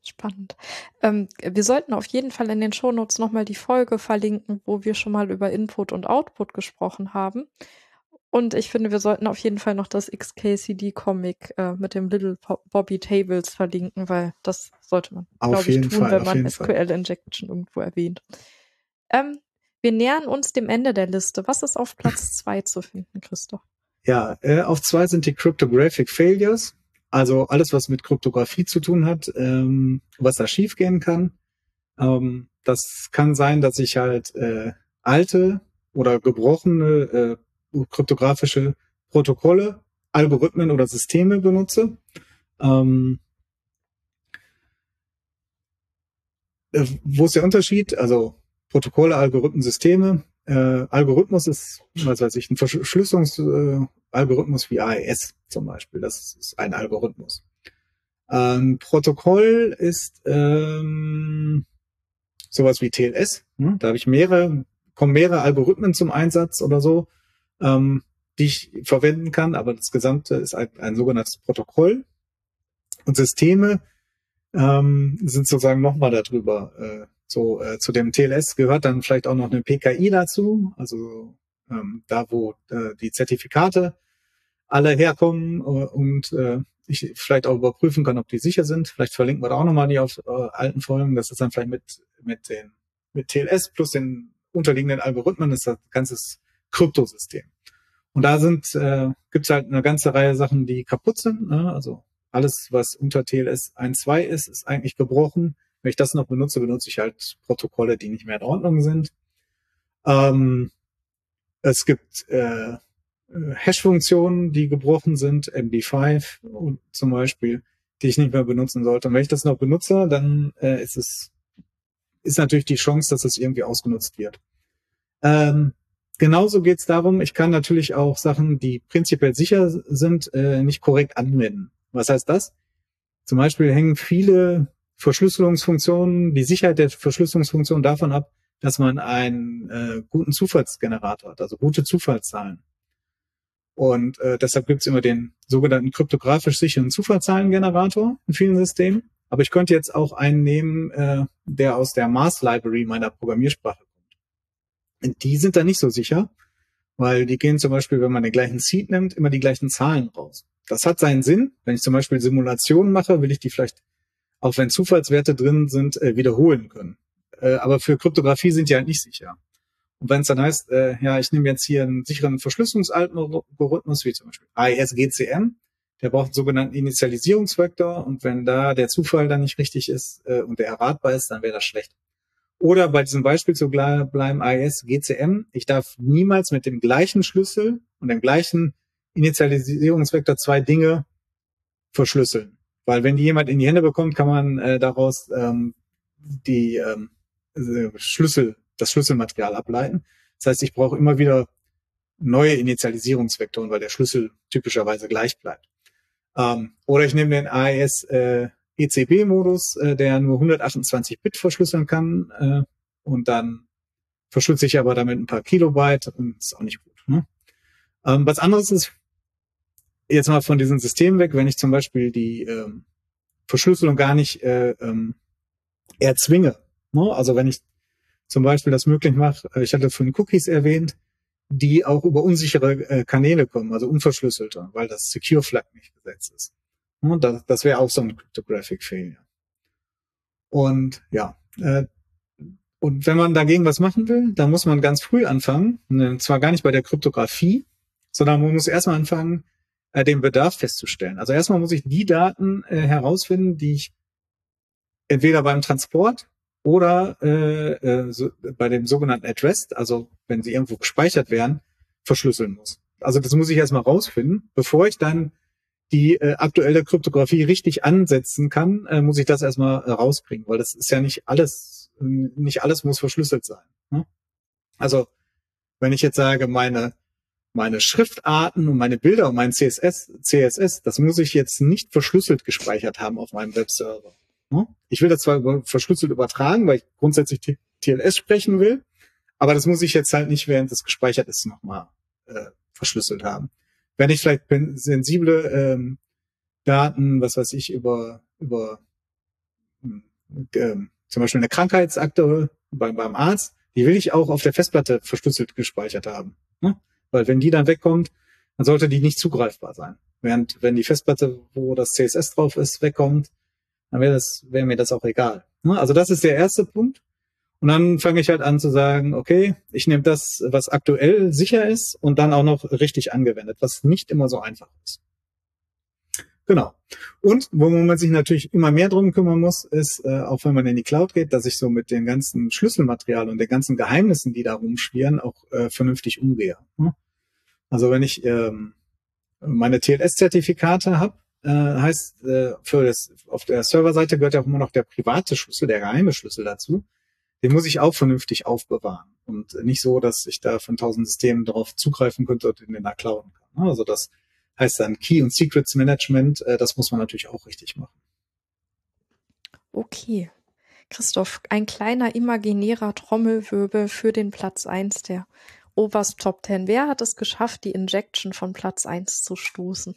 Spannend. Ähm, wir sollten auf jeden Fall in den Shownotes nochmal die Folge verlinken, wo wir schon mal über Input und Output gesprochen haben. Und ich finde, wir sollten auf jeden Fall noch das XKCD-Comic äh, mit dem Little Bobby Tables verlinken, weil das sollte man, glaube ich, tun, Fall, wenn man SQL-Injection irgendwo erwähnt. Ähm, wir nähern uns dem Ende der Liste. Was ist auf Platz zwei zu finden, Christoph? Ja, äh, auf zwei sind die Cryptographic Failures. Also alles, was mit Kryptographie zu tun hat, ähm, was da schiefgehen kann. Ähm, das kann sein, dass ich halt äh, alte oder gebrochene äh, kryptografische Protokolle, Algorithmen oder Systeme benutze. Ähm, äh, wo ist der Unterschied? Also Protokolle, Algorithmen, Systeme. Äh, Algorithmus ist, was weiß ich, ein Verschlüsselungsalgorithmus äh, wie AES zum Beispiel. Das ist ein Algorithmus. Ein Protokoll ist ähm, sowas wie TLS. Ne? Da habe ich mehrere, kommen mehrere Algorithmen zum Einsatz oder so, ähm, die ich verwenden kann, aber das Gesamte ist ein, ein sogenanntes Protokoll. Und Systeme ähm, sind sozusagen nochmal darüber äh, so äh, zu dem TLS gehört dann vielleicht auch noch eine PKI dazu, also ähm, da, wo äh, die Zertifikate alle herkommen äh, und äh, ich vielleicht auch überprüfen kann, ob die sicher sind. Vielleicht verlinken wir da auch nochmal die auf äh, alten Folgen. Das ist dann vielleicht mit mit den mit TLS plus den unterliegenden Algorithmen ist das ganze Kryptosystem. Und da sind, äh, gibt es halt eine ganze Reihe Sachen, die kaputt sind. Ne? Also alles, was unter TLS 1.2 ist, ist eigentlich gebrochen. Wenn ich das noch benutze, benutze ich halt Protokolle, die nicht mehr in Ordnung sind. Ähm, es gibt äh, Hash-Funktionen, die gebrochen sind, MD5 zum Beispiel, die ich nicht mehr benutzen sollte. Und wenn ich das noch benutze, dann äh, ist es ist natürlich die Chance, dass es irgendwie ausgenutzt wird. Ähm, genauso geht es darum, ich kann natürlich auch Sachen, die prinzipiell sicher sind, äh, nicht korrekt anwenden. Was heißt das? Zum Beispiel hängen viele Verschlüsselungsfunktionen, die Sicherheit der Verschlüsselungsfunktion davon ab, dass man einen äh, guten Zufallsgenerator hat, also gute Zufallszahlen. Und äh, deshalb gibt's immer den sogenannten kryptografisch sicheren Zufallszahlengenerator in vielen Systemen. Aber ich könnte jetzt auch einen nehmen, äh, der aus der Mars Library meiner Programmiersprache kommt. Die sind da nicht so sicher, weil die gehen zum Beispiel, wenn man den gleichen Seed nimmt, immer die gleichen Zahlen raus. Das hat seinen Sinn. Wenn ich zum Beispiel Simulationen mache, will ich die vielleicht, auch wenn Zufallswerte drin sind, äh, wiederholen können. Äh, aber für Kryptographie sind die halt nicht sicher. Und wenn es dann heißt, äh, ja, ich nehme jetzt hier einen sicheren Verschlüsselungsalgorithmus, wie zum Beispiel AES-GCM, der braucht einen sogenannten Initialisierungsvektor und wenn da der Zufall dann nicht richtig ist äh, und der erratbar ist, dann wäre das schlecht. Oder bei diesem Beispiel zu bleiben, AES, GCM, ich darf niemals mit dem gleichen Schlüssel und dem gleichen Initialisierungsvektor zwei Dinge verschlüsseln. Weil wenn die jemand in die Hände bekommt, kann man äh, daraus ähm, die ähm, äh, Schlüssel das Schlüsselmaterial ableiten. Das heißt, ich brauche immer wieder neue Initialisierungsvektoren, weil der Schlüssel typischerweise gleich bleibt. Ähm, oder ich nehme den AES äh, ECB-Modus, äh, der nur 128 Bit verschlüsseln kann äh, und dann verschlüssel ich aber damit ein paar Kilobyte und ist auch nicht gut. Ne? Ähm, was anderes ist jetzt mal von diesem System weg, wenn ich zum Beispiel die ähm, Verschlüsselung gar nicht äh, ähm, erzwinge. Ne? Also wenn ich zum Beispiel das möglich mache, äh, ich hatte von Cookies erwähnt, die auch über unsichere äh, Kanäle kommen, also unverschlüsselte, weil das Secure Flag nicht gesetzt ist. Und das, das wäre auch so ein Cryptographic Failure. Und ja, äh, und wenn man dagegen was machen will, dann muss man ganz früh anfangen, und zwar gar nicht bei der Kryptographie, sondern man muss erstmal anfangen, äh, den Bedarf festzustellen. Also erstmal muss ich die Daten äh, herausfinden, die ich entweder beim Transport oder äh, äh, so, bei dem sogenannten Addressed, also wenn sie irgendwo gespeichert werden, verschlüsseln muss. Also das muss ich erstmal rausfinden. Bevor ich dann die äh, aktuelle Kryptographie richtig ansetzen kann, äh, muss ich das erstmal äh, rauskriegen, weil das ist ja nicht alles, nicht alles muss verschlüsselt sein. Ne? Also wenn ich jetzt sage, meine meine Schriftarten und meine Bilder und mein CSS, CSS, das muss ich jetzt nicht verschlüsselt gespeichert haben auf meinem Webserver. Ne? Ich will das zwar über, verschlüsselt übertragen, weil ich grundsätzlich TLS sprechen will, aber das muss ich jetzt halt nicht, während es gespeichert ist, nochmal äh, verschlüsselt haben. Wenn ich vielleicht sensible ähm, Daten, was weiß ich, über, über ähm, zum Beispiel eine Krankheitsakte beim, beim Arzt, die will ich auch auf der Festplatte verschlüsselt gespeichert haben. Ne? Weil wenn die dann wegkommt, dann sollte die nicht zugreifbar sein. Während wenn die Festplatte, wo das CSS drauf ist, wegkommt, dann wäre das, wäre mir das auch egal. Ne? Also das ist der erste Punkt. Und dann fange ich halt an zu sagen, okay, ich nehme das, was aktuell sicher ist und dann auch noch richtig angewendet, was nicht immer so einfach ist. Genau. Und wo man sich natürlich immer mehr drum kümmern muss, ist, äh, auch wenn man in die Cloud geht, dass ich so mit den ganzen Schlüsselmaterial und den ganzen Geheimnissen, die da rumschwirren, auch äh, vernünftig umgehe. Ne? Also wenn ich ähm, meine TLS-Zertifikate habe, äh, heißt, äh, für das, auf der Serverseite gehört ja auch immer noch der private Schlüssel, der geheime Schlüssel dazu. Den muss ich auch vernünftig aufbewahren und nicht so, dass ich da von tausend Systemen darauf zugreifen könnte und in den klauen kann. Also das heißt dann Key und Secrets Management, äh, das muss man natürlich auch richtig machen. Okay. Christoph, ein kleiner imaginärer Trommelwirbel für den Platz eins der Oberst Top 10. Wer hat es geschafft, die Injection von Platz eins zu stoßen?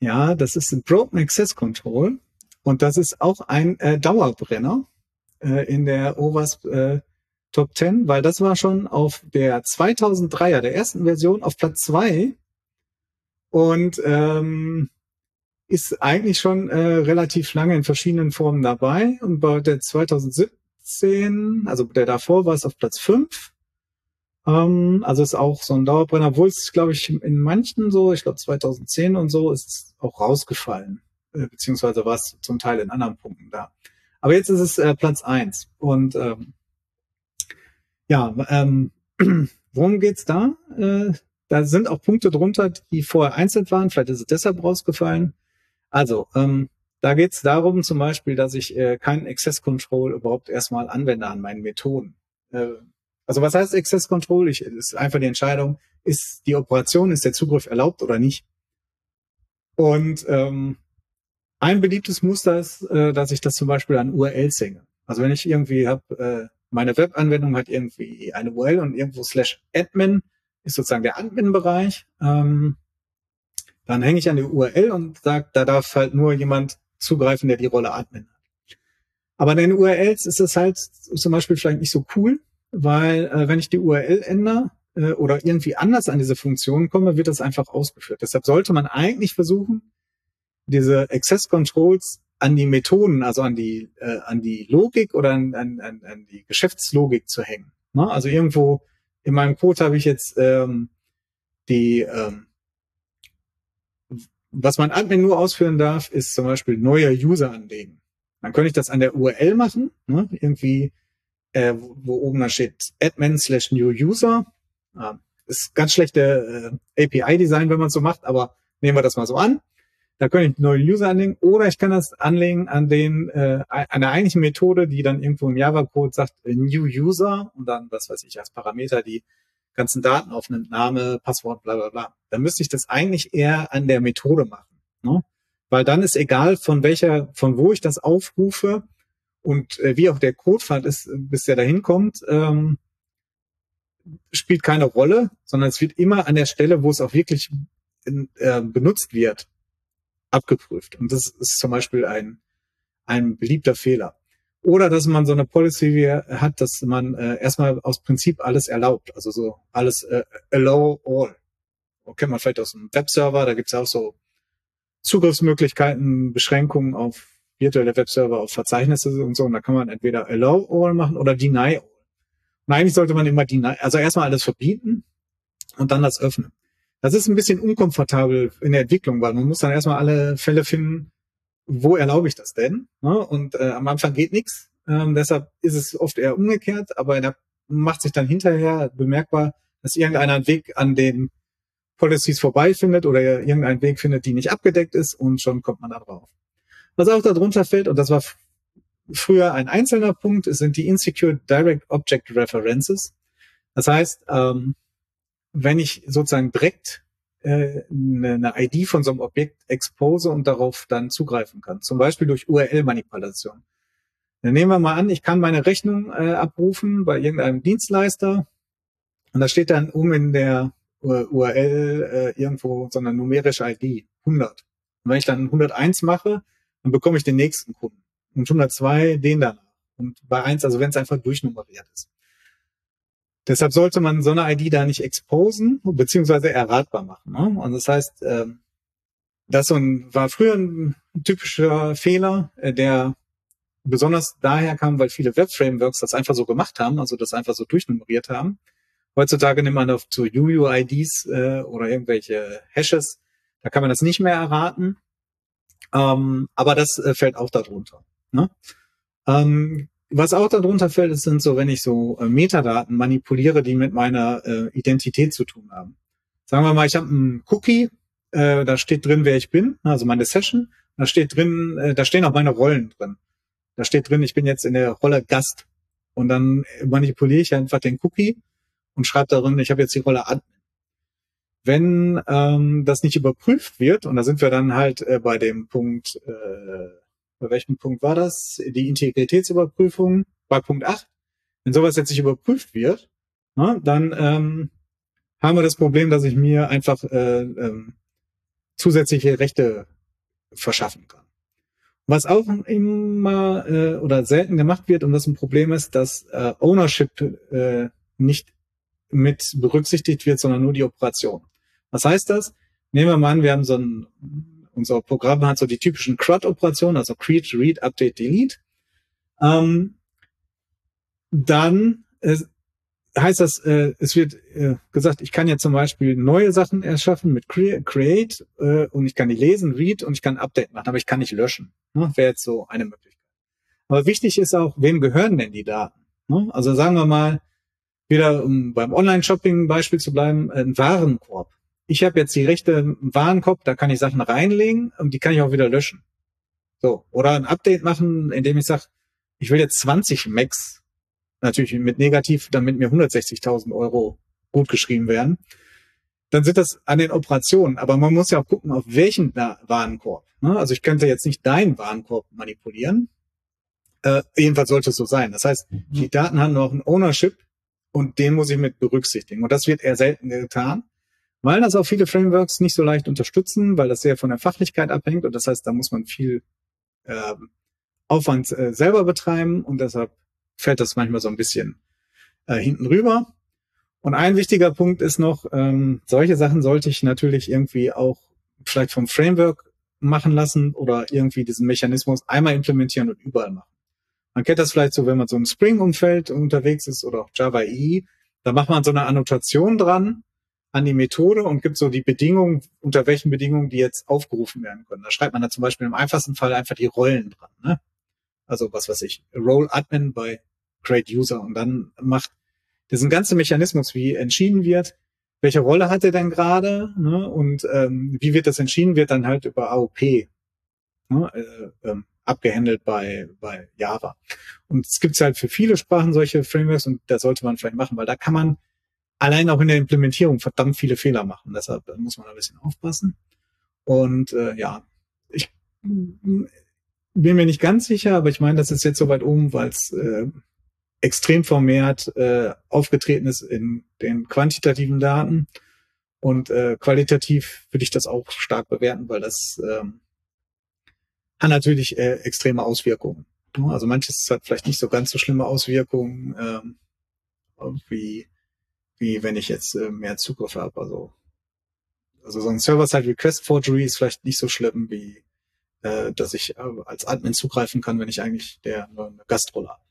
Ja, das ist ein Broken Access Control und das ist auch ein äh, Dauerbrenner äh, in der OWASP äh, Top 10, weil das war schon auf der 2003er, der ersten Version, auf Platz zwei und ähm, ist eigentlich schon äh, relativ lange in verschiedenen Formen dabei und bei der 2017, also der davor war es auf Platz fünf Ähm, also ist auch so ein Dauerbrenner, obwohl es, glaube ich, in manchen so, ich glaube 2010 und so, ist es auch rausgefallen. Äh, beziehungsweise war es zum Teil in anderen Punkten da. Aber jetzt ist es äh, Platz eins Und ähm, ja, ähm, worum geht's da? Äh, da sind auch Punkte drunter, die vorher einzeln waren. Vielleicht ist es deshalb rausgefallen. Also, ähm, da geht's darum zum Beispiel, dass ich äh, keinen Access Control überhaupt erstmal anwende an meinen Methoden. Äh, also was heißt Access Control? Ich, ist einfach die Entscheidung, ist die Operation, ist der Zugriff erlaubt oder nicht? Und ähm, ein beliebtes Muster ist, äh, dass ich das zum Beispiel an URLs hänge. Also wenn ich irgendwie habe, äh, meine Webanwendung hat irgendwie eine URL und irgendwo slash admin ist sozusagen der Admin-Bereich, ähm, dann hänge ich an die URL und sage, da darf halt nur jemand zugreifen, der die Rolle Admin hat. Aber in den URLs ist es halt zum Beispiel vielleicht nicht so cool, weil äh, wenn ich die URL ändere äh, oder irgendwie anders an diese Funktion komme, wird das einfach ausgeführt. Deshalb sollte man eigentlich versuchen, diese Access Controls an die Methoden, also an die, äh, an die Logik oder an, an, an die Geschäftslogik zu hängen. Ne? Also irgendwo in meinem Code habe ich jetzt ähm, die, ähm, was mein Admin nur ausführen darf, ist zum Beispiel neuer User anlegen. Dann könnte ich das an der URL machen, ne? irgendwie, äh, wo oben da steht admin slash new user. Ah, ist ganz schlechte äh, API-Design, wenn man so macht, aber nehmen wir das mal so an. Da könnte ich neue User anlegen oder ich kann das anlegen an den äh, an der eigentlichen Methode, die dann irgendwo im Java-Code sagt äh, New User und dann, was weiß ich, als Parameter die ganzen Daten aufnimmt, Name, Passwort, bla bla bla. Dann müsste ich das eigentlich eher an der Methode machen. Ne? Weil dann ist egal, von welcher, von wo ich das aufrufe und äh, wie auch der Codepfad ist, bis der dahin kommt, ähm, spielt keine Rolle, sondern es wird immer an der Stelle, wo es auch wirklich in, äh, benutzt wird, abgeprüft. Und das ist zum Beispiel ein, ein beliebter Fehler. Oder dass man so eine Policy hat, dass man äh, erstmal aus Prinzip alles erlaubt. Also so alles äh, allow all. Kennt man vielleicht aus einem Webserver, da gibt's auch so Zugriffsmöglichkeiten, Beschränkungen auf virtuelle Webserver, auf Verzeichnisse und so. Und da kann man entweder allow all machen oder deny all. Und eigentlich sollte man immer deny, also erstmal alles verbieten und dann das öffnen. Das ist ein bisschen unkomfortabel in der Entwicklung, weil man muss dann erstmal alle Fälle finden, wo erlaube ich das denn? Ne? Und äh, am Anfang geht nichts. Ähm, deshalb ist es oft eher umgekehrt, aber da macht sich dann hinterher bemerkbar, dass irgendeiner einen Weg an den Policies vorbeifindet oder irgendeinen Weg findet, die nicht abgedeckt ist und schon kommt man da drauf. Was auch darunter fällt, und das war früher ein einzelner Punkt, sind die Insecure Direct Object References. Das heißt, ähm, wenn ich sozusagen direkt äh, eine, ID von so einem Objekt expose und darauf dann zugreifen kann. Zum Beispiel durch URL-Manipulation. Dann nehmen wir mal an, ich kann meine Rechnung äh, abrufen bei irgendeinem Dienstleister und da steht dann um in der URL äh, irgendwo so eine numerische ID, 100. Und wenn ich dann 101 mache, dann bekomme ich den nächsten Kunden. Und 102 den danach. Und bei 1, also wenn es einfach durchnummeriert ist. Deshalb sollte man so eine ID da nicht exposen, beziehungsweise erratbar machen. Ne? Und das heißt, äh, das so ein, war früher ein typischer Fehler, äh, der besonders daher kam, weil viele Web-Frameworks das einfach so gemacht haben, also das einfach so durchnummeriert haben. Heutzutage nimmt man auf zu UUIDs äh, oder irgendwelche Hashes, da kann man das nicht mehr erraten. Ähm, aber das äh, fällt auch darunter. Ne? Ähm, was auch darunter fällt, sind so, wenn ich so äh, Metadaten manipuliere, die mit meiner äh, Identität zu tun haben. Sagen wir mal, ich habe einen Cookie, äh, da steht drin, wer ich bin, also meine Session. Da steht drin, äh, da stehen auch meine Rollen drin. Da steht drin, ich bin jetzt in der Rolle Gast. Und dann manipuliere ich einfach den Cookie und schreibe darin, ich habe jetzt die Rolle Admin. Wenn ähm, das nicht überprüft wird, und da sind wir dann halt äh, bei dem Punkt äh, bei welchem Punkt war das? Die Integritätsüberprüfung bei Punkt 8. Wenn sowas jetzt nicht überprüft wird, na, dann ähm, haben wir das Problem, dass ich mir einfach äh, ähm, zusätzliche Rechte verschaffen kann. Was auch immer äh, oder selten gemacht wird und was ein Problem ist, dass äh, Ownership äh, nicht mit berücksichtigt wird, sondern nur die Operation. Was heißt das? Nehmen wir mal an, wir haben so ein unser Programm hat so die typischen CRUD-Operationen, also Create, Read, Update, Delete. Ähm, dann äh, heißt das, äh, es wird äh, gesagt, ich kann jetzt zum Beispiel neue Sachen erschaffen mit Create äh, und ich kann die lesen, Read und ich kann Update machen, aber ich kann nicht löschen. Ne? Wäre jetzt so eine Möglichkeit. Aber wichtig ist auch, wem gehören denn die Daten? Ne? Also sagen wir mal, wieder um beim Online-Shopping-Beispiel zu bleiben, ein Warenkorb. Ich habe jetzt die Rechte im Warenkorb, da kann ich Sachen reinlegen und die kann ich auch wieder löschen. So, oder ein Update machen, indem ich sage, ich will jetzt 20 Macs natürlich mit negativ, damit mir 160.000 Euro gut geschrieben werden, dann sind das an den Operationen. Aber man muss ja auch gucken, auf welchen Warenkorb. Ne? Also ich könnte jetzt nicht deinen Warenkorb manipulieren. Äh, jedenfalls sollte es so sein. Das heißt, mhm. die Daten haben noch ein Ownership und den muss ich mit berücksichtigen. Und das wird eher selten getan, weil das auch viele Frameworks nicht so leicht unterstützen, weil das sehr von der Fachlichkeit abhängt. Und das heißt, da muss man viel äh, Aufwand äh, selber betreiben und deshalb fällt das manchmal so ein bisschen äh, hinten rüber. Und ein wichtiger Punkt ist noch, ähm, solche Sachen sollte ich natürlich irgendwie auch vielleicht vom Framework machen lassen oder irgendwie diesen Mechanismus einmal implementieren und überall machen. Man kennt das vielleicht so, wenn man so im Spring-Umfeld unterwegs ist oder auch Java EE, da macht man so eine Annotation dran an die Methode und gibt so die Bedingungen, unter welchen Bedingungen die jetzt aufgerufen werden können. Da schreibt man da zum Beispiel im einfachsten Fall einfach die Rollen dran. Ne? Also was weiß ich, Role Admin bei Create User und dann macht diesen ganzen Mechanismus, wie entschieden wird, welche Rolle hat er denn gerade ne? und ähm, wie wird das entschieden, wird dann halt über AOP ne? äh, ähm, abgehandelt bei, bei Java. Und es gibt halt für viele Sprachen solche Frameworks und da sollte man vielleicht machen, weil da kann man allein auch in der Implementierung verdammt viele Fehler machen. Deshalb muss man ein bisschen aufpassen. Und äh, ja, ich bin mir nicht ganz sicher, aber ich meine, das ist jetzt so weit oben, weil es äh, extrem vermehrt äh, aufgetreten ist in den quantitativen Daten. Und äh, qualitativ würde ich das auch stark bewerten, weil das ähm, hat natürlich äh, extreme Auswirkungen. Also manches hat vielleicht nicht so ganz so schlimme Auswirkungen ähm, wie, wie wenn ich jetzt äh, mehr Zugriff habe. Also, also so ein Server-Side-Request-Forgery ist vielleicht nicht so schlimm wie äh, dass ich äh, als Admin zugreifen kann, wenn ich eigentlich der nur eine Gastrolle habe.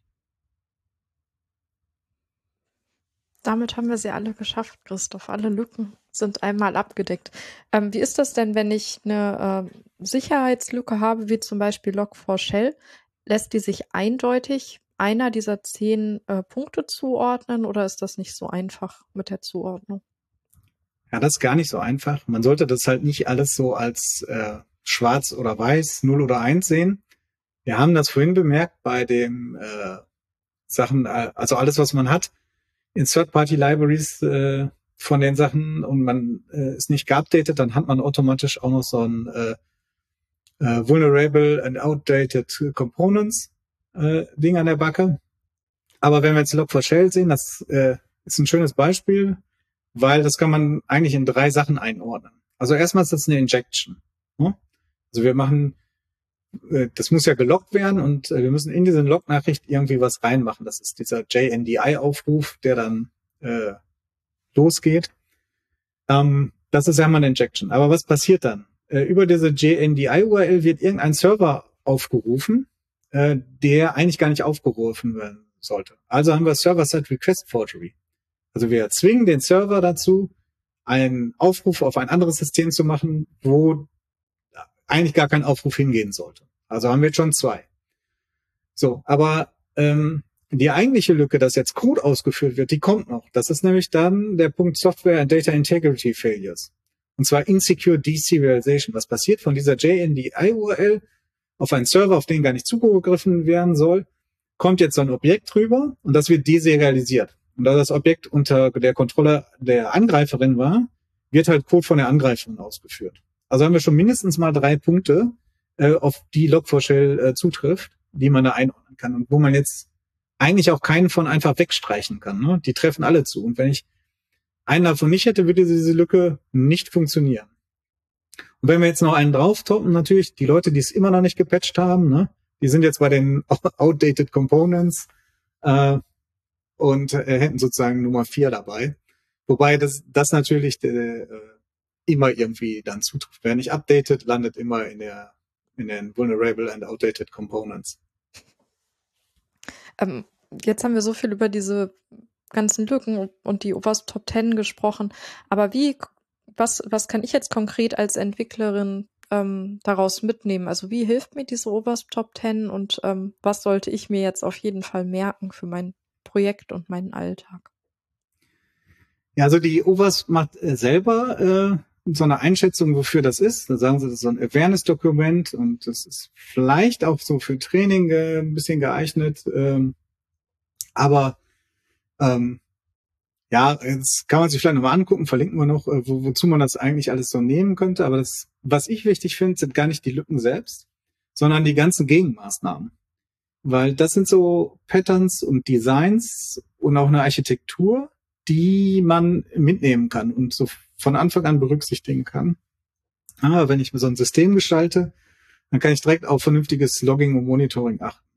Damit haben wir sie alle geschafft, Christoph. Alle Lücken sind einmal abgedeckt. Ähm, wie ist das denn, wenn ich eine äh, Sicherheitslücke habe, wie zum Beispiel Log4Shell? Lässt die sich eindeutig einer dieser zehn äh, Punkte zuordnen oder ist das nicht so einfach mit der Zuordnung? Ja, das ist gar nicht so einfach. Man sollte das halt nicht alles so als äh, schwarz oder weiß, 0 oder 1 sehen. Wir haben das vorhin bemerkt bei dem äh, Sachen, äh, also alles, was man hat, in Third-Party-Libraries äh, von den Sachen und man äh, ist nicht geupdatet, dann hat man automatisch auch noch so ein äh, äh, Vulnerable and Outdated Components äh, Ding an der Backe. Aber wenn wir jetzt Log4Shell sehen, das äh, ist ein schönes Beispiel, weil das kann man eigentlich in drei Sachen einordnen. Also erstmal ist das eine Injection. Ne? Also wir machen äh, das muss ja gelockt werden und äh, wir müssen in diese Log-Nachricht irgendwie was reinmachen. Das ist dieser JNDI-Aufruf, der dann äh, losgeht. Ähm, das ist ja mal eine Injection. Aber was passiert dann? Äh, über diese JNDI-URL wird irgendein Server aufgerufen, äh, der eigentlich gar nicht aufgerufen werden sollte. Also haben wir Server-Side-Request-Forgery. Also wir zwingen den Server dazu, einen Aufruf auf ein anderes System zu machen, wo eigentlich gar kein Aufruf hingehen sollte. Also haben wir jetzt schon zwei. So, aber ähm, die eigentliche Lücke, dass jetzt Code ausgeführt wird, die kommt noch. Das ist nämlich dann der Punkt Software and Data Integrity Failures. Und zwar Insecure Deserialization. Was passiert von dieser JNDI-URL auf einen Server, auf den gar nicht zugegriffen werden soll, kommt jetzt so ein Objekt drüber und das wird deserialisiert. Und da das Objekt unter der Kontrolle der Angreiferin war, wird halt Code von der Angreiferin ausgeführt. Also haben wir schon mindestens mal drei Punkte, äh, auf die Log4Shell äh, zutrifft, die man da einordnen kann und wo man jetzt eigentlich auch keinen von einfach wegstreichen kann. Ne? Die treffen alle zu. Und wenn ich einen davon nicht hätte, würde diese Lücke nicht funktionieren. Und wenn wir jetzt noch einen drauf toppen, natürlich die Leute, die es immer noch nicht gepatcht haben, ne, die sind jetzt bei den outdated Components äh, und äh, hätten sozusagen Nummer vier dabei. Wobei das, das natürlich äh, immer irgendwie dann zutrifft. Wer nicht updated, landet immer in der in den vulnerable and outdated components. Ähm, jetzt haben wir so viel über diese ganzen Lücken und die OWASP Top 10 gesprochen. Aber wie, was, was kann ich jetzt konkret als Entwicklerin ähm, daraus mitnehmen? Also wie hilft mir diese OWASP Top 10 und ähm, was sollte ich mir jetzt auf jeden Fall merken für mein Projekt und meinen Alltag? Ja, also die OWASP macht äh, selber äh, so eine Einschätzung, wofür das ist. Da sagen sie, das ist so ein Awareness-Dokument und das ist vielleicht auch so für Training äh, ein bisschen geeignet. Ähm, aber ähm, ja, jetzt kann man sich vielleicht nochmal angucken, verlinken wir noch, äh, wo, wozu man das eigentlich alles so nehmen könnte. Aber das, was ich wichtig finde, sind gar nicht die Lücken selbst, sondern die ganzen Gegenmaßnahmen. Weil das sind so Patterns und Designs und auch eine Architektur, die man mitnehmen kann und so von Anfang an berücksichtigen kann. Ah, wenn ich mir so ein System gestalte, dann kann ich direkt auf vernünftiges Logging und Monitoring achten.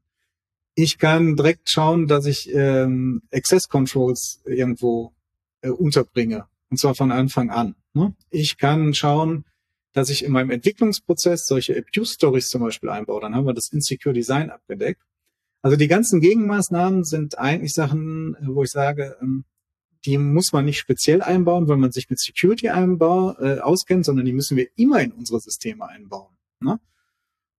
Ich kann direkt schauen, dass ich ähm, Access Controls irgendwo äh, unterbringe. Und zwar von Anfang an. Ne? Ich kann schauen, dass ich in meinem Entwicklungsprozess solche Abuse Stories zum Beispiel einbaue. Dann haben wir das Insecure Design abgedeckt. Also die ganzen Gegenmaßnahmen sind eigentlich Sachen, äh, wo ich sage, ähm, die muss man nicht speziell einbauen, weil man sich mit Security einbau, äh, auskennt, sondern die müssen wir immer in unsere Systeme einbauen. Ne?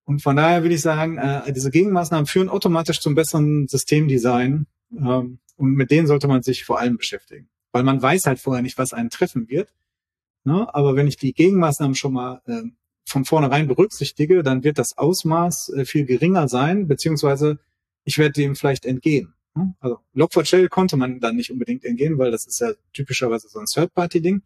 Und von daher will ich sagen, äh, diese Gegenmaßnahmen führen automatisch zum besseren Systemdesign ähm, und mit denen sollte man sich vor allem beschäftigen, weil man weiß halt vorher nicht, was einen treffen wird. Ne? Aber wenn ich die Gegenmaßnahmen schon mal äh, von vornherein berücksichtige, dann wird das Ausmaß äh, viel geringer sein, beziehungsweise ich werde dem vielleicht entgehen. Ne? Also Log4Shell konnte man dann nicht unbedingt entgehen, weil das ist ja typischerweise so ein Third-Party-Ding.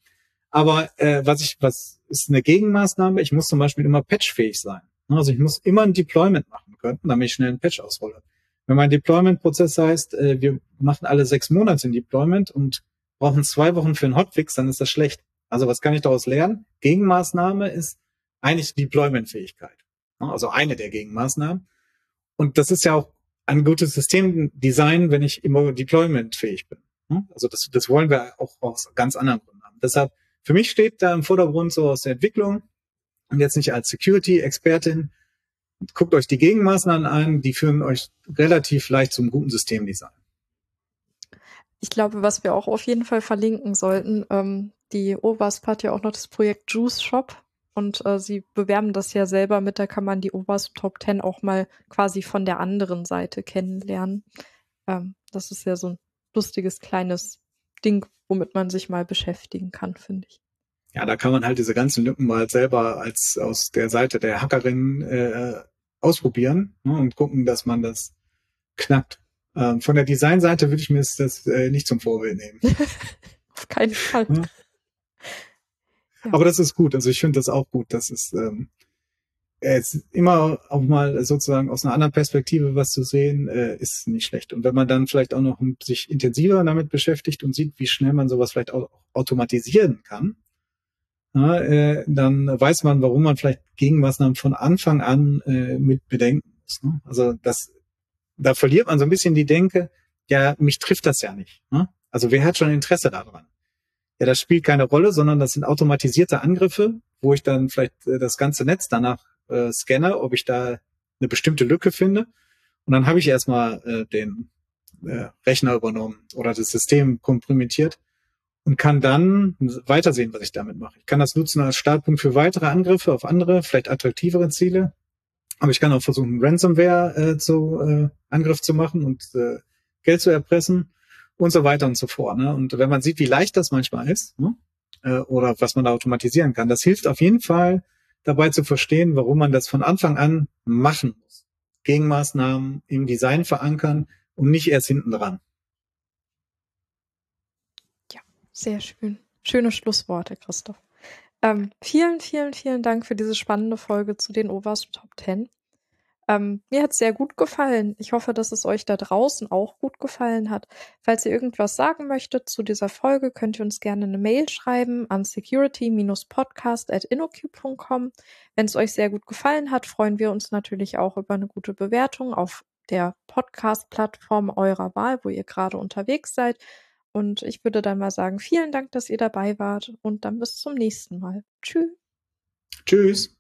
Aber äh, was ich, was ist eine Gegenmaßnahme? Ich muss zum Beispiel immer patchfähig sein. Ne? Also ich muss immer ein Deployment machen können, damit ich schnell einen Patch ausrolle. Wenn mein Deployment-Prozess heißt, äh, wir machen alle sechs Monate ein Deployment und brauchen zwei Wochen für einen Hotfix, dann ist das schlecht. Also was kann ich daraus lernen? Gegenmaßnahme ist eigentlich Deployment-Fähigkeit. Ne? Also eine der Gegenmaßnahmen. Und das ist ja auch ein gutes Systemdesign, wenn ich immer deploymentfähig bin. Hm? Also das, das wollen wir auch aus ganz anderen Gründen haben. Deshalb, für mich steht da im Vordergrund so aus der Entwicklung und jetzt nicht als Security-Expertin, guckt euch die Gegenmaßnahmen an, die führen euch relativ leicht zum guten Systemdesign. Ich glaube, was wir auch auf jeden Fall verlinken sollten, ähm, die OWASP hat ja auch noch das Projekt Juice Shop und äh, sie bewerben das ja selber mit, da kann man die OWASP Top 10 auch mal quasi von der anderen Seite kennenlernen. Ähm, das ist ja so ein lustiges kleines Ding, womit man sich mal beschäftigen kann, finde ich. Ja, da kann man halt diese ganzen Lücken mal selber als aus der Seite der Hackerin äh, ausprobieren ne, und gucken, dass man das knackt. Ähm, von der Designseite würde ich mir das äh, nicht zum Vorbild nehmen. Auf keinen Fall. Ja? Aber das ist gut. Also ich finde das auch gut. Das ist ähm, jetzt immer auch mal sozusagen aus einer anderen Perspektive was zu sehen, äh, ist nicht schlecht. Und wenn man dann vielleicht auch noch sich intensiver damit beschäftigt und sieht, wie schnell man sowas vielleicht auch automatisieren kann, na, äh, dann weiß man, warum man vielleicht Gegenmaßnahmen von Anfang an äh, mit bedenken muss. Ne? Also das, da verliert man so ein bisschen die Denke, ja, mich trifft das ja nicht. Ne? Also wer hat schon Interesse daran? ja, das spielt keine Rolle, sondern das sind automatisierte Angriffe, wo ich dann vielleicht äh, das ganze Netz danach äh, scanne, ob ich da eine bestimmte Lücke finde. Und dann habe ich erstmal äh, den äh, Rechner übernommen oder das System komprimiert und kann dann weitersehen, was ich damit mache. Ich kann das nutzen als Startpunkt für weitere Angriffe auf andere, vielleicht attraktivere Ziele. Aber ich kann auch versuchen, Ransomware äh, zu äh, Angriff zu machen und äh, Geld zu erpressen und so weiter und so fort. Ne? Und wenn man sieht, wie leicht das manchmal ist, ne? äh, oder was man da automatisieren kann, das hilft auf jeden Fall dabei zu verstehen, warum man das von Anfang an machen muss. Gegenmaßnahmen im Design verankern und nicht erst hinten dran. Ja, sehr schön. Schöne Schlussworte, Christoph. Ähm, vielen, vielen, vielen Dank für diese spannende Folge zu den OWASP Top 10. Ähm, mir hat's sehr gut gefallen. Ich hoffe, dass es euch da draußen auch gut gefallen hat. Falls ihr irgendwas sagen möchtet zu dieser Folge, könnt ihr uns gerne eine Mail schreiben an security-podcast.inocube.com. Wenn es euch sehr gut gefallen hat, freuen wir uns natürlich auch über eine gute Bewertung auf der Podcast-Plattform eurer Wahl, wo ihr gerade unterwegs seid. Und ich würde dann mal sagen, vielen Dank, dass ihr dabei wart und dann bis zum nächsten Mal. Tschüss. Tschüss.